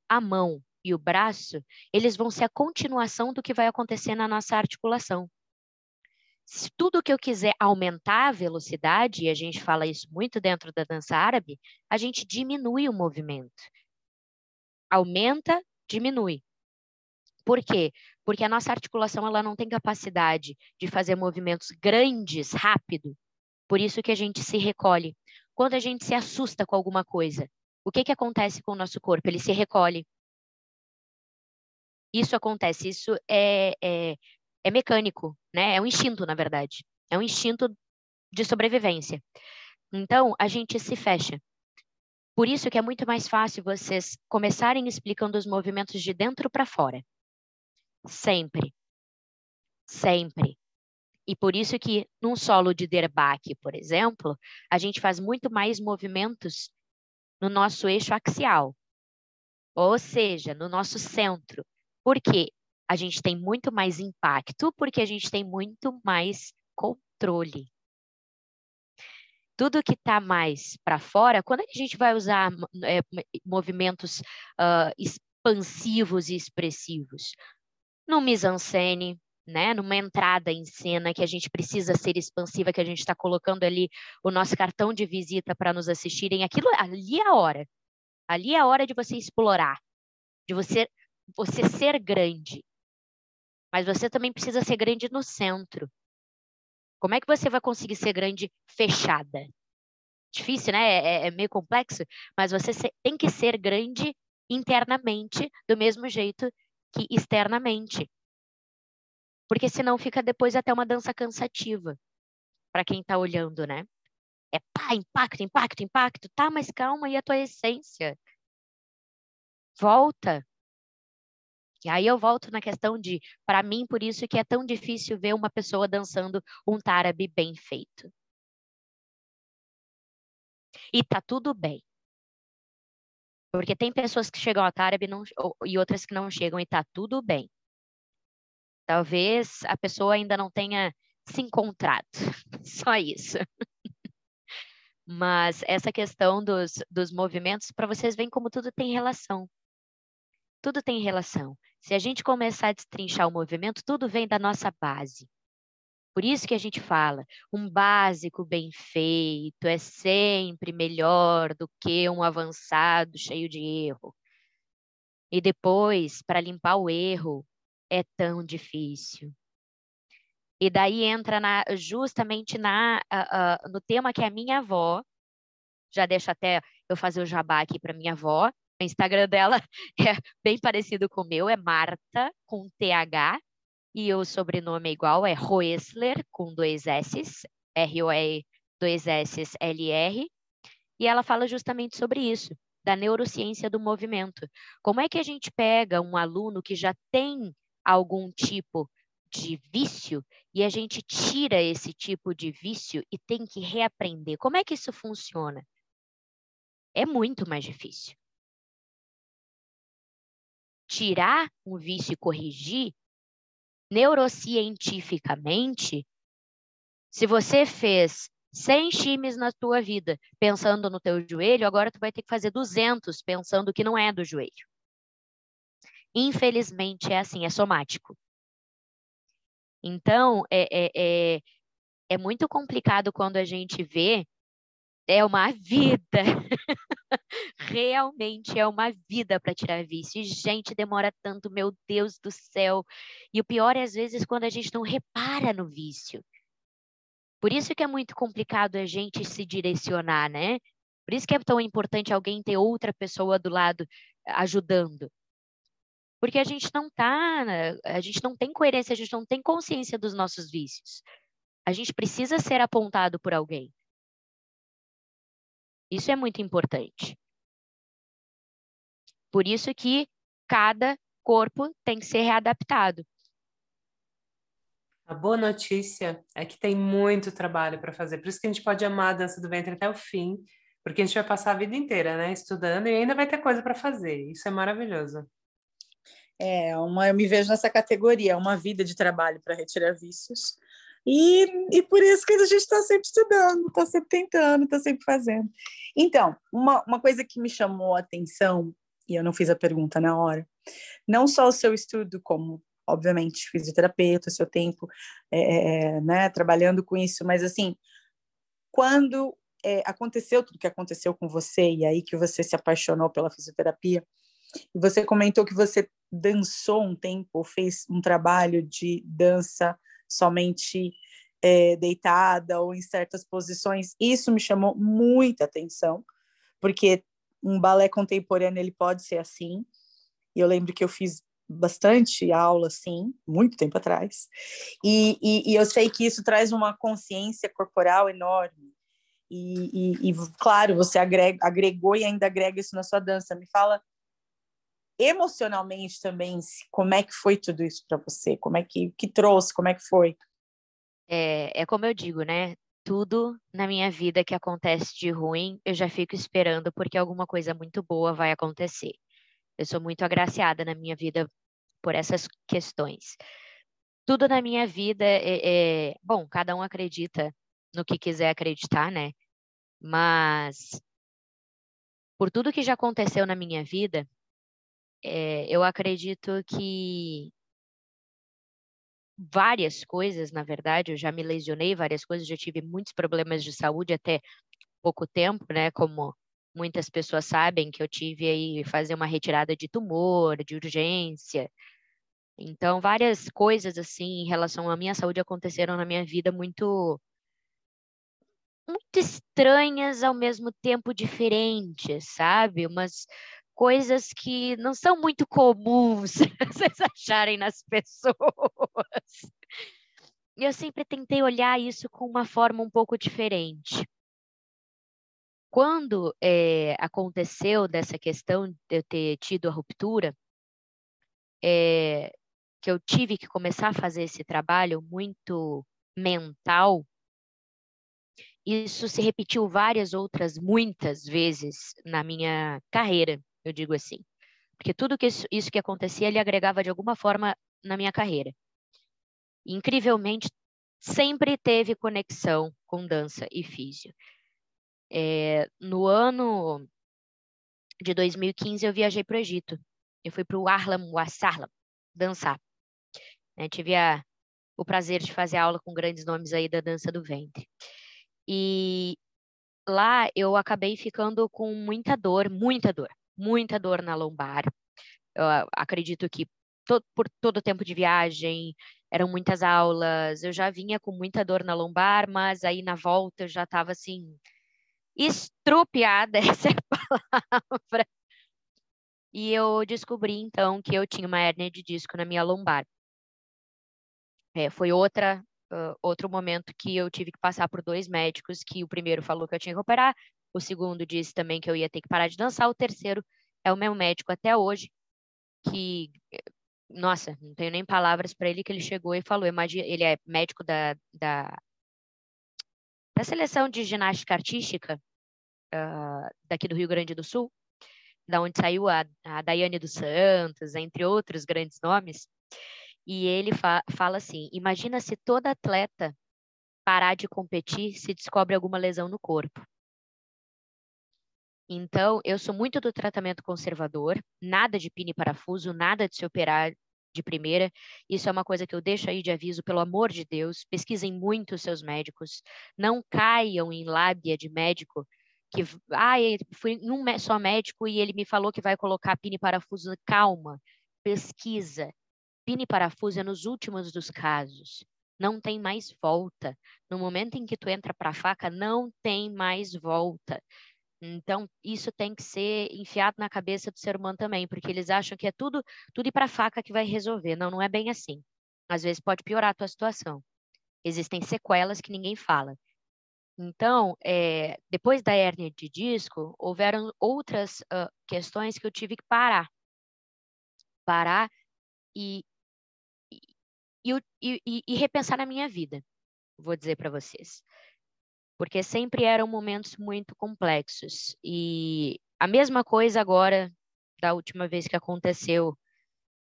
a mão e o braço, eles vão ser a continuação do que vai acontecer na nossa articulação. Se tudo que eu quiser aumentar a velocidade, e a gente fala isso muito dentro da dança árabe, a gente diminui o movimento. Aumenta, diminui. Por quê? Porque a nossa articulação ela não tem capacidade de fazer movimentos grandes, rápido. Por isso que a gente se recolhe. Quando a gente se assusta com alguma coisa, o que, que acontece com o nosso corpo? Ele se recolhe. Isso acontece, isso é, é, é mecânico, né? É um instinto, na verdade. É um instinto de sobrevivência. Então, a gente se fecha. Por isso que é muito mais fácil vocês começarem explicando os movimentos de dentro para fora. Sempre. Sempre. E por isso que num solo de derbaque, por exemplo, a gente faz muito mais movimentos no nosso eixo axial, ou seja, no nosso centro. Porque a gente tem muito mais impacto, porque a gente tem muito mais controle. Tudo que está mais para fora, quando a gente vai usar é, movimentos uh, expansivos e expressivos? no mise-en-scène, né, numa entrada em cena que a gente precisa ser expansiva, que a gente está colocando ali o nosso cartão de visita para nos assistirem, aquilo ali é a hora. Ali é a hora de você explorar, de você você ser grande. mas você também precisa ser grande no centro. Como é que você vai conseguir ser grande fechada? Difícil, né? É, é, é meio complexo, mas você tem que ser grande internamente do mesmo jeito que externamente. Porque senão fica depois até uma dança cansativa para quem está olhando, né? É pá, impacto, impacto, impacto. Tá, mas calma, e a tua essência? Volta. E aí eu volto na questão de, para mim, por isso que é tão difícil ver uma pessoa dançando um tarabe bem feito. E tá tudo bem. Porque tem pessoas que chegam ao tarabe não, e outras que não chegam e tá tudo bem. Talvez a pessoa ainda não tenha se encontrado. Só isso. Mas essa questão dos, dos movimentos, para vocês verem como tudo tem relação. Tudo tem relação. Se a gente começar a destrinchar o movimento, tudo vem da nossa base. Por isso que a gente fala, um básico bem feito é sempre melhor do que um avançado cheio de erro. E depois, para limpar o erro, é tão difícil. E daí entra na, justamente na, uh, uh, no tema que a minha avó, já deixa até eu fazer o jabá aqui para minha avó, o Instagram dela é bem parecido com o meu, é Marta, com TH, e o sobrenome é igual, é Roesler, com dois S, R-O-E, dois S, L-R, e ela fala justamente sobre isso, da neurociência do movimento. Como é que a gente pega um aluno que já tem algum tipo de vício e a gente tira esse tipo de vício e tem que reaprender. Como é que isso funciona? É muito mais difícil. Tirar um vício e corrigir neurocientificamente, se você fez 100 chimes na tua vida pensando no teu joelho, agora tu vai ter que fazer 200 pensando que não é do joelho. Infelizmente é assim, é somático. Então, é, é, é, é muito complicado quando a gente vê é uma vida. Realmente é uma vida para tirar vício. E, gente, demora tanto, meu Deus do céu. E o pior é, às vezes, quando a gente não repara no vício. Por isso que é muito complicado a gente se direcionar, né? Por isso que é tão importante alguém ter outra pessoa do lado ajudando porque a gente não tá, a gente não tem coerência, a gente não tem consciência dos nossos vícios. A gente precisa ser apontado por alguém. Isso é muito importante. Por isso que cada corpo tem que ser readaptado. A boa notícia é que tem muito trabalho para fazer. Por isso que a gente pode amar a dança do ventre até o fim, porque a gente vai passar a vida inteira, né, estudando e ainda vai ter coisa para fazer. Isso é maravilhoso. É, uma, eu me vejo nessa categoria, é uma vida de trabalho para retirar vícios. E, e por isso que a gente está sempre estudando, está sempre tentando, está sempre fazendo. Então, uma, uma coisa que me chamou a atenção, e eu não fiz a pergunta na hora, não só o seu estudo como, obviamente, fisioterapeuta, seu tempo é, é, é, né, trabalhando com isso, mas assim, quando é, aconteceu tudo que aconteceu com você, e aí que você se apaixonou pela fisioterapia, e você comentou que você dançou um tempo, fez um trabalho de dança somente é, deitada ou em certas posições. Isso me chamou muita atenção, porque um balé contemporâneo ele pode ser assim. E eu lembro que eu fiz bastante aula assim, muito tempo atrás. E, e, e eu sei que isso traz uma consciência corporal enorme. E, e, claro, você agrega, agregou e ainda agrega isso na sua dança. Me fala emocionalmente também, como é que foi tudo isso para você? Como é que, que trouxe? Como é que foi? É, é como eu digo, né? Tudo na minha vida que acontece de ruim, eu já fico esperando porque alguma coisa muito boa vai acontecer. Eu sou muito agraciada na minha vida por essas questões. Tudo na minha vida é, é bom, cada um acredita no que quiser acreditar, né? Mas por tudo que já aconteceu na minha vida, é, eu acredito que várias coisas, na verdade, eu já me lesionei várias coisas, já tive muitos problemas de saúde até pouco tempo, né? Como muitas pessoas sabem que eu tive aí fazer uma retirada de tumor, de urgência. Então, várias coisas assim em relação à minha saúde aconteceram na minha vida muito muito estranhas ao mesmo tempo diferentes, sabe? Umas coisas que não são muito comuns vocês acharem nas pessoas. E eu sempre tentei olhar isso com uma forma um pouco diferente. Quando é, aconteceu dessa questão de eu ter tido a ruptura, é, que eu tive que começar a fazer esse trabalho muito mental, isso se repetiu várias outras, muitas vezes na minha carreira, eu digo assim. Porque tudo que isso, isso que acontecia, ele agregava de alguma forma na minha carreira. Incrivelmente, sempre teve conexão com dança e físio. É, no ano de 2015, eu viajei para o Egito. Eu fui para o Arlam, o Assarlam, dançar. Eu tive a, o prazer de fazer aula com grandes nomes aí da dança do ventre. E lá eu acabei ficando com muita dor, muita dor, muita dor na lombar. Eu acredito que por todo o tempo de viagem, eram muitas aulas, eu já vinha com muita dor na lombar, mas aí na volta eu já estava assim, estrupiada, essa é a palavra. E eu descobri então que eu tinha uma hérnia de disco na minha lombar. É, foi outra uh, outro momento que eu tive que passar por dois médicos, que o primeiro falou que eu tinha que operar, o segundo disse também que eu ia ter que parar de dançar, o terceiro é o meu médico até hoje, que nossa, não tenho nem palavras para ele que ele chegou e falou, imagina, ele é médico da, da, da seleção de ginástica artística uh, daqui do Rio Grande do Sul, da onde saiu a, a Daiane dos Santos, entre outros grandes nomes, e ele fa fala assim: imagina se toda atleta parar de competir se descobre alguma lesão no corpo. Então, eu sou muito do tratamento conservador, nada de pino e parafuso, nada de se operar de primeira. Isso é uma coisa que eu deixo aí de aviso, pelo amor de Deus. Pesquisem muito os seus médicos. Não caiam em lábia de médico que, ah, fui em um só médico e ele me falou que vai colocar pino e parafuso. Calma, pesquisa. Pino e parafuso é nos últimos dos casos. Não tem mais volta. No momento em que tu entra para a faca, não tem mais volta. Então, isso tem que ser enfiado na cabeça do ser humano também, porque eles acham que é tudo, tudo ir para a faca que vai resolver. Não, não é bem assim. Às vezes pode piorar a tua situação. Existem sequelas que ninguém fala. Então, é, depois da hérnia de disco, houveram outras uh, questões que eu tive que parar. Parar e, e, e, e repensar na minha vida, vou dizer para vocês porque sempre eram momentos muito complexos. E a mesma coisa agora, da última vez que aconteceu,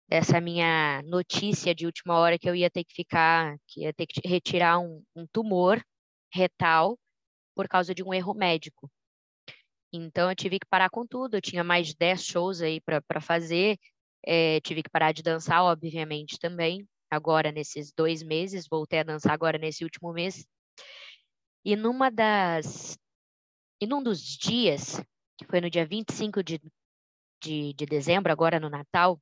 essa minha notícia de última hora que eu ia ter que ficar, que ia ter que retirar um, um tumor retal por causa de um erro médico. Então eu tive que parar com tudo, eu tinha mais de 10 shows aí para fazer, é, tive que parar de dançar, obviamente, também, agora nesses dois meses, voltei a dançar agora nesse último mês, e numa das. E num dos dias, que foi no dia 25 de, de, de dezembro, agora no Natal,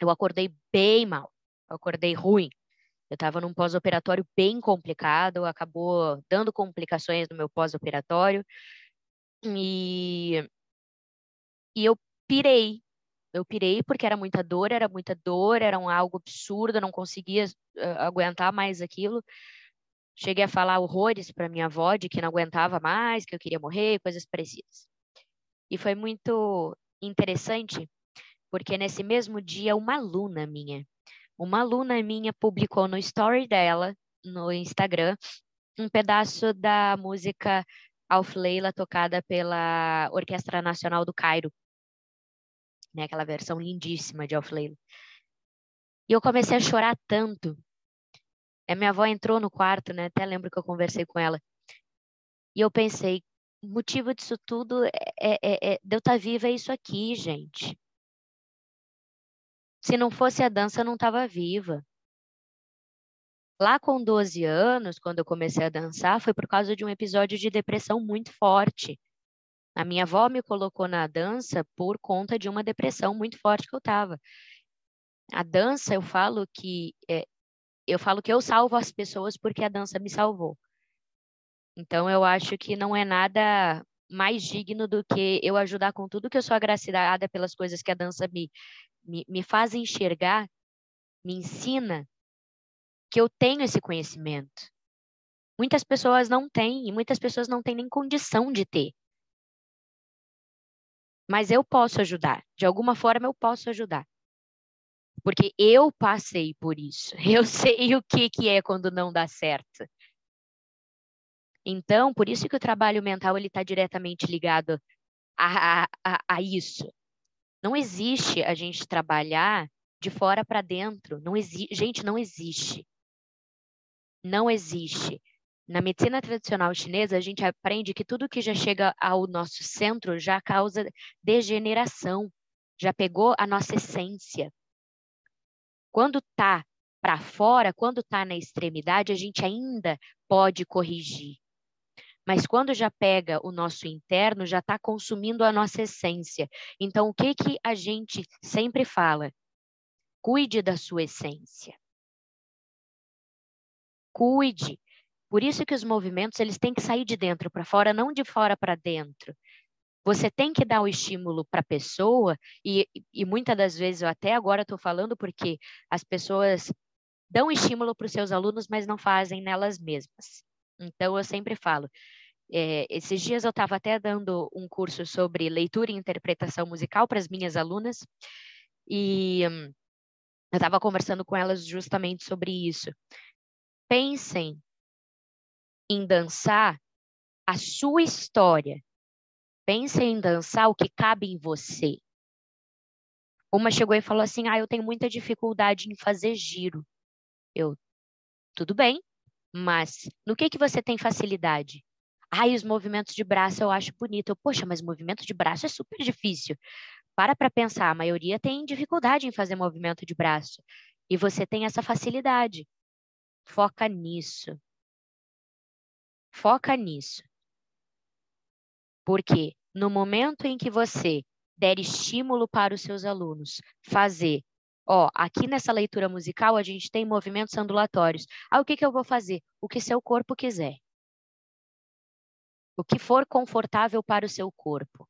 eu acordei bem mal. Eu acordei ruim. Eu estava num pós-operatório bem complicado, acabou dando complicações no meu pós-operatório. E, e eu pirei. Eu pirei porque era muita dor, era muita dor, era um algo absurdo, eu não conseguia uh, aguentar mais aquilo. Cheguei a falar horrores para minha avó de que não aguentava mais, que eu queria morrer, coisas parecidas. E foi muito interessante, porque nesse mesmo dia uma aluna minha, uma aluna minha publicou no story dela, no Instagram, um pedaço da música Alf Leila tocada pela Orquestra Nacional do Cairo, né, aquela versão lindíssima de Alf Leila. E eu comecei a chorar tanto, a minha avó entrou no quarto, né? Até lembro que eu conversei com ela. E eu pensei, o motivo disso tudo é, é, é, é de eu estar tá viva é isso aqui, gente. Se não fosse a dança, eu não estava viva. Lá com 12 anos, quando eu comecei a dançar, foi por causa de um episódio de depressão muito forte. A minha avó me colocou na dança por conta de uma depressão muito forte que eu estava. A dança, eu falo que é, eu falo que eu salvo as pessoas porque a dança me salvou. Então eu acho que não é nada mais digno do que eu ajudar com tudo que eu sou agraciada pelas coisas que a dança me, me, me faz enxergar, me ensina que eu tenho esse conhecimento. Muitas pessoas não têm, e muitas pessoas não têm nem condição de ter. Mas eu posso ajudar, de alguma forma eu posso ajudar. Porque eu passei por isso. Eu sei o que, que é quando não dá certo. Então, por isso que o trabalho mental ele está diretamente ligado a, a, a isso. Não existe a gente trabalhar de fora para dentro. Não existe, gente, não existe. Não existe. Na medicina tradicional chinesa, a gente aprende que tudo que já chega ao nosso centro já causa degeneração, já pegou a nossa essência. Quando está para fora, quando está na extremidade, a gente ainda pode corrigir. Mas quando já pega o nosso interno, já está consumindo a nossa essência. Então, o que, que a gente sempre fala? Cuide da sua essência. Cuide. Por isso que os movimentos eles têm que sair de dentro para fora, não de fora para dentro. Você tem que dar o estímulo para a pessoa, e, e muitas das vezes, eu até agora estou falando porque as pessoas dão estímulo para os seus alunos, mas não fazem nelas mesmas. Então, eu sempre falo, é, esses dias eu estava até dando um curso sobre leitura e interpretação musical para as minhas alunas e hum, eu estava conversando com elas justamente sobre isso. Pensem em dançar a sua história. Pensem em dançar o que cabe em você. Uma chegou e falou assim: Ah, eu tenho muita dificuldade em fazer giro. Eu, tudo bem, mas no que, que você tem facilidade? Ai, os movimentos de braço eu acho bonito. Eu, Poxa, mas movimento de braço é super difícil. Para para pensar, a maioria tem dificuldade em fazer movimento de braço. E você tem essa facilidade. Foca nisso. Foca nisso. Porque no momento em que você der estímulo para os seus alunos fazer, ó, aqui nessa leitura musical a gente tem movimentos ondulatórios. Ah, o que, que eu vou fazer? O que seu corpo quiser o que for confortável para o seu corpo.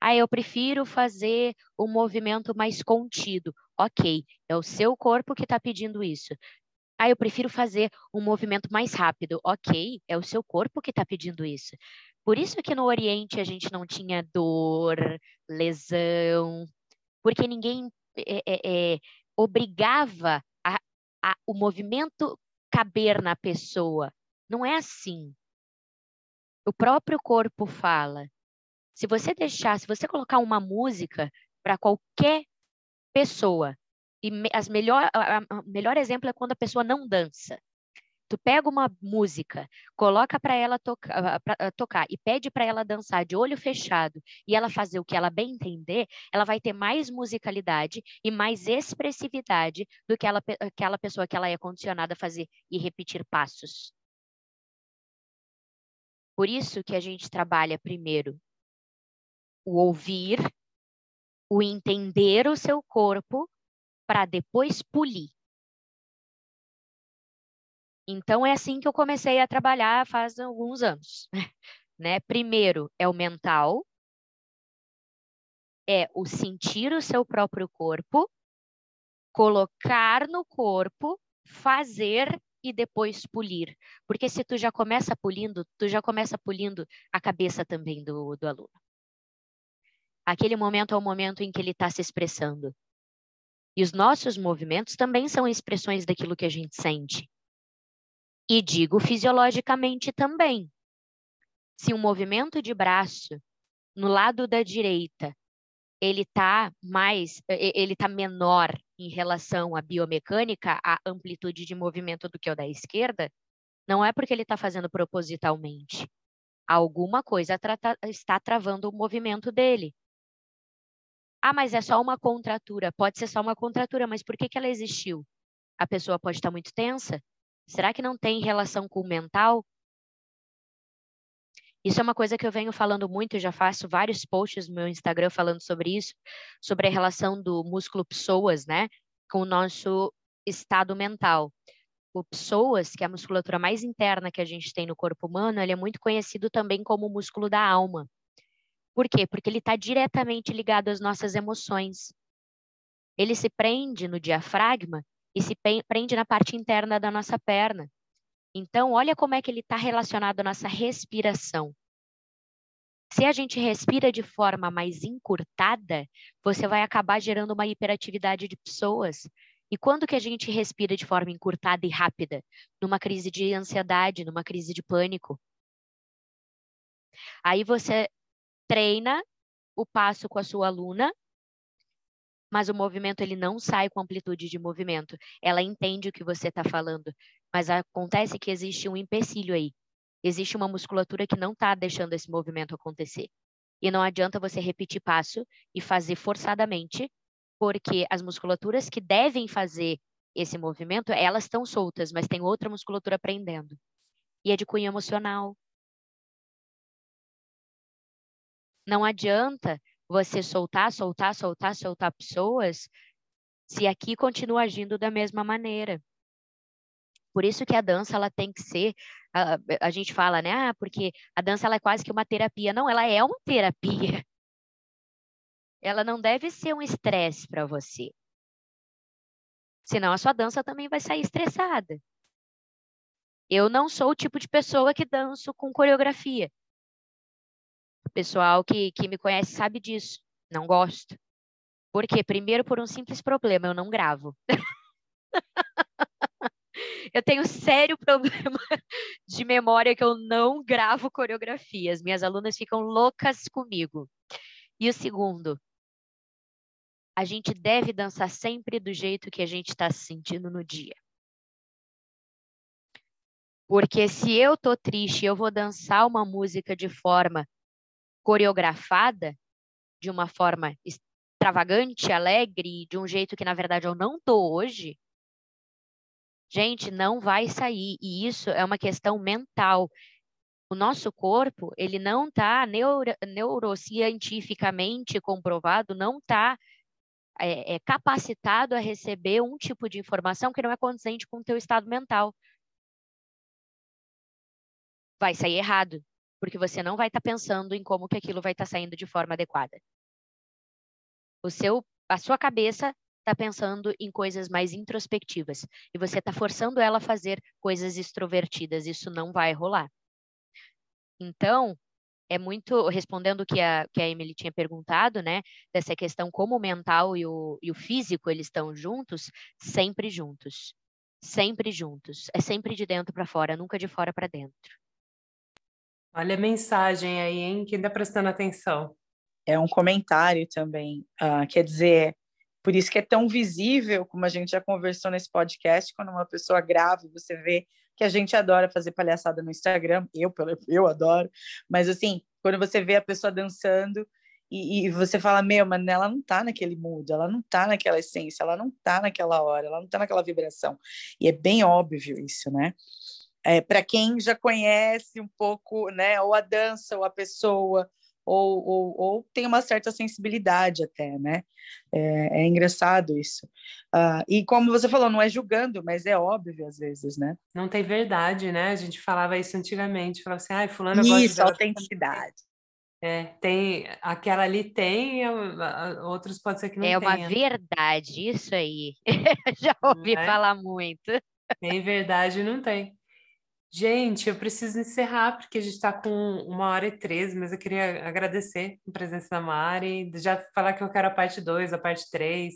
Ah, eu prefiro fazer um movimento mais contido. Ok, é o seu corpo que está pedindo isso. Ah, eu prefiro fazer um movimento mais rápido. Ok, é o seu corpo que está pedindo isso. Por isso que no Oriente a gente não tinha dor, lesão, porque ninguém é, é, é, obrigava a, a, o movimento caber na pessoa. Não é assim. O próprio corpo fala. Se você deixar, se você colocar uma música para qualquer pessoa, e as melhor, o melhor exemplo é quando a pessoa não dança. Tu pega uma música, coloca para ela toca, pra, tocar e pede para ela dançar de olho fechado e ela fazer o que ela bem entender, ela vai ter mais musicalidade e mais expressividade do que ela, aquela pessoa que ela é condicionada a fazer e repetir passos. Por isso que a gente trabalha primeiro o ouvir, o entender o seu corpo, para depois polir. Então é assim que eu comecei a trabalhar faz alguns anos, né? Primeiro é o mental, é o sentir o seu próprio corpo, colocar no corpo, fazer e depois polir. Porque se tu já começa polindo, tu já começa polindo a cabeça também do, do aluno. Aquele momento é o momento em que ele está se expressando. E os nossos movimentos também são expressões daquilo que a gente sente. E digo fisiologicamente também. Se um movimento de braço no lado da direita ele está mais, ele está menor em relação à biomecânica, à amplitude de movimento do que o da esquerda, não é porque ele está fazendo propositalmente. Alguma coisa está travando o movimento dele. Ah, mas é só uma contratura. Pode ser só uma contratura, mas por que, que ela existiu? A pessoa pode estar muito tensa? Será que não tem relação com o mental? Isso é uma coisa que eu venho falando muito, já faço vários posts no meu Instagram falando sobre isso, sobre a relação do músculo psoas, né, com o nosso estado mental. O psoas, que é a musculatura mais interna que a gente tem no corpo humano, ele é muito conhecido também como o músculo da alma. Por quê? Porque ele está diretamente ligado às nossas emoções. Ele se prende no diafragma e se prende na parte interna da nossa perna. Então, olha como é que ele está relacionado à nossa respiração. Se a gente respira de forma mais encurtada, você vai acabar gerando uma hiperatividade de pessoas. E quando que a gente respira de forma encurtada e rápida? Numa crise de ansiedade, numa crise de pânico. Aí você treina o passo com a sua aluna mas o movimento ele não sai com amplitude de movimento. Ela entende o que você está falando, mas acontece que existe um empecilho aí. Existe uma musculatura que não está deixando esse movimento acontecer. E não adianta você repetir passo e fazer forçadamente, porque as musculaturas que devem fazer esse movimento, elas estão soltas, mas tem outra musculatura prendendo. E é de cunho emocional. Não adianta você soltar, soltar, soltar, soltar pessoas, se aqui continua agindo da mesma maneira. Por isso que a dança ela tem que ser, a, a gente fala, né? Ah, porque a dança ela é quase que uma terapia. Não, ela é uma terapia. Ela não deve ser um estresse para você. Senão a sua dança também vai sair estressada. Eu não sou o tipo de pessoa que danço com coreografia pessoal que, que me conhece sabe disso. Não gosto. Por quê? Primeiro, por um simples problema, eu não gravo. eu tenho sério problema de memória que eu não gravo coreografias. Minhas alunas ficam loucas comigo. E o segundo, a gente deve dançar sempre do jeito que a gente está se sentindo no dia. Porque se eu tô triste, eu vou dançar uma música de forma coreografada de uma forma extravagante, alegre, de um jeito que na verdade eu não tô hoje, gente, não vai sair. E isso é uma questão mental. O nosso corpo, ele não está neuro, neurocientificamente comprovado, não está é, é, capacitado a receber um tipo de informação que não é condizente com o teu estado mental. Vai sair errado porque você não vai estar tá pensando em como que aquilo vai estar tá saindo de forma adequada. O seu, a sua cabeça está pensando em coisas mais introspectivas e você está forçando ela a fazer coisas extrovertidas. Isso não vai rolar. Então, é muito respondendo o que a, que a Emily tinha perguntado, né? Dessa questão como o mental e o, e o físico eles estão juntos, sempre juntos. Sempre juntos. É sempre de dentro para fora, nunca de fora para dentro. Olha a mensagem aí, hein? Quem está prestando atenção? É um comentário também. Uh, quer dizer, por isso que é tão visível, como a gente já conversou nesse podcast, quando uma pessoa grava, você vê que a gente adora fazer palhaçada no Instagram. Eu, eu adoro. Mas, assim, quando você vê a pessoa dançando e, e, você fala, meu, mas ela não tá naquele mood, ela não tá naquela essência, ela não tá naquela hora, ela não tá naquela vibração. E é bem óbvio isso, né? É, para quem já conhece um pouco, né, ou a dança, ou a pessoa, ou, ou, ou tem uma certa sensibilidade até, né? É, é engraçado isso. Uh, e como você falou, não é julgando, mas é óbvio às vezes, né? Não tem verdade, né? A gente falava isso antigamente, falava assim, ai, fulano isso, autenticidade. É, tem, aquela ali tem, outros pode ser que não É tenha. uma verdade, isso aí. Já ouvi é? falar muito. Tem verdade, não tem. Gente, eu preciso encerrar porque a gente está com uma hora e treze, mas eu queria agradecer a presença da Mari, já falar que eu quero a parte 2, a parte 3,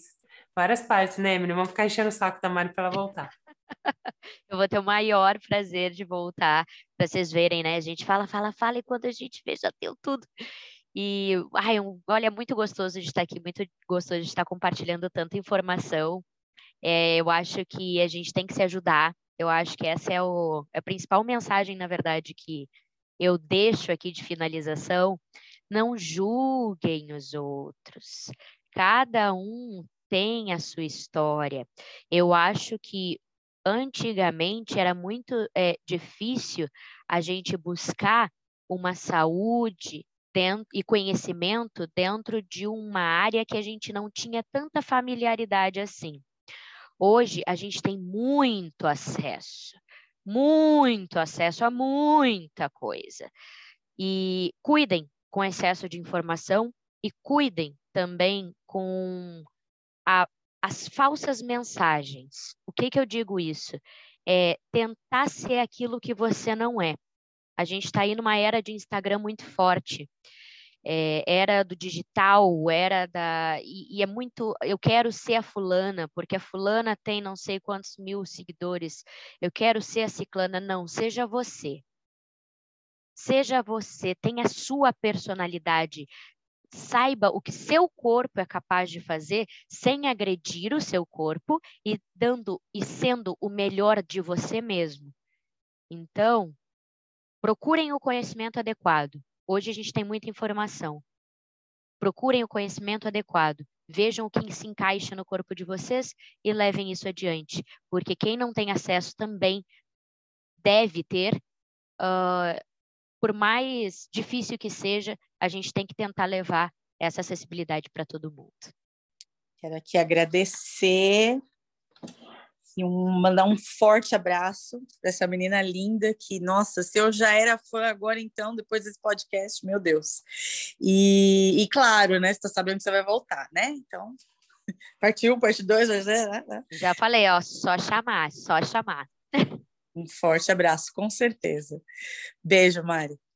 várias partes, né, Emily? Vamos ficar enchendo o saco da Mari para ela voltar. eu vou ter o maior prazer de voltar para vocês verem, né? A gente fala, fala, fala e quando a gente vê já deu tudo. E ai, um, olha, muito gostoso de estar aqui, muito gostoso de estar compartilhando tanta informação. É, eu acho que a gente tem que se ajudar eu acho que essa é, o, é a principal mensagem, na verdade, que eu deixo aqui de finalização. Não julguem os outros. Cada um tem a sua história. Eu acho que antigamente era muito é, difícil a gente buscar uma saúde dentro, e conhecimento dentro de uma área que a gente não tinha tanta familiaridade assim. Hoje a gente tem muito acesso, muito acesso a muita coisa. E cuidem com excesso de informação e cuidem também com a, as falsas mensagens. O que, que eu digo isso? É tentar ser aquilo que você não é. A gente está aí numa era de Instagram muito forte. É, era do digital, era da. E, e, é muito. Eu quero ser a fulana, porque a fulana tem não sei quantos mil seguidores. Eu quero ser a ciclana. Não, seja você. Seja você, tenha a sua personalidade, saiba o que seu corpo é capaz de fazer sem agredir o seu corpo e dando e sendo o melhor de você mesmo. Então, procurem o conhecimento adequado. Hoje a gente tem muita informação. Procurem o conhecimento adequado. Vejam o que se encaixa no corpo de vocês e levem isso adiante, porque quem não tem acesso também deve ter uh, por mais difícil que seja, a gente tem que tentar levar essa acessibilidade para todo mundo. Quero aqui agradecer um, mandar um forte abraço para essa menina linda que, nossa, se eu já era fã agora, então, depois desse podcast, meu Deus. E, e claro, né? Você está sabendo que você vai voltar, né? Então, partiu, parte 2, né, né? Já falei, ó, só chamar, só chamar. Um forte abraço, com certeza. Beijo, Mari.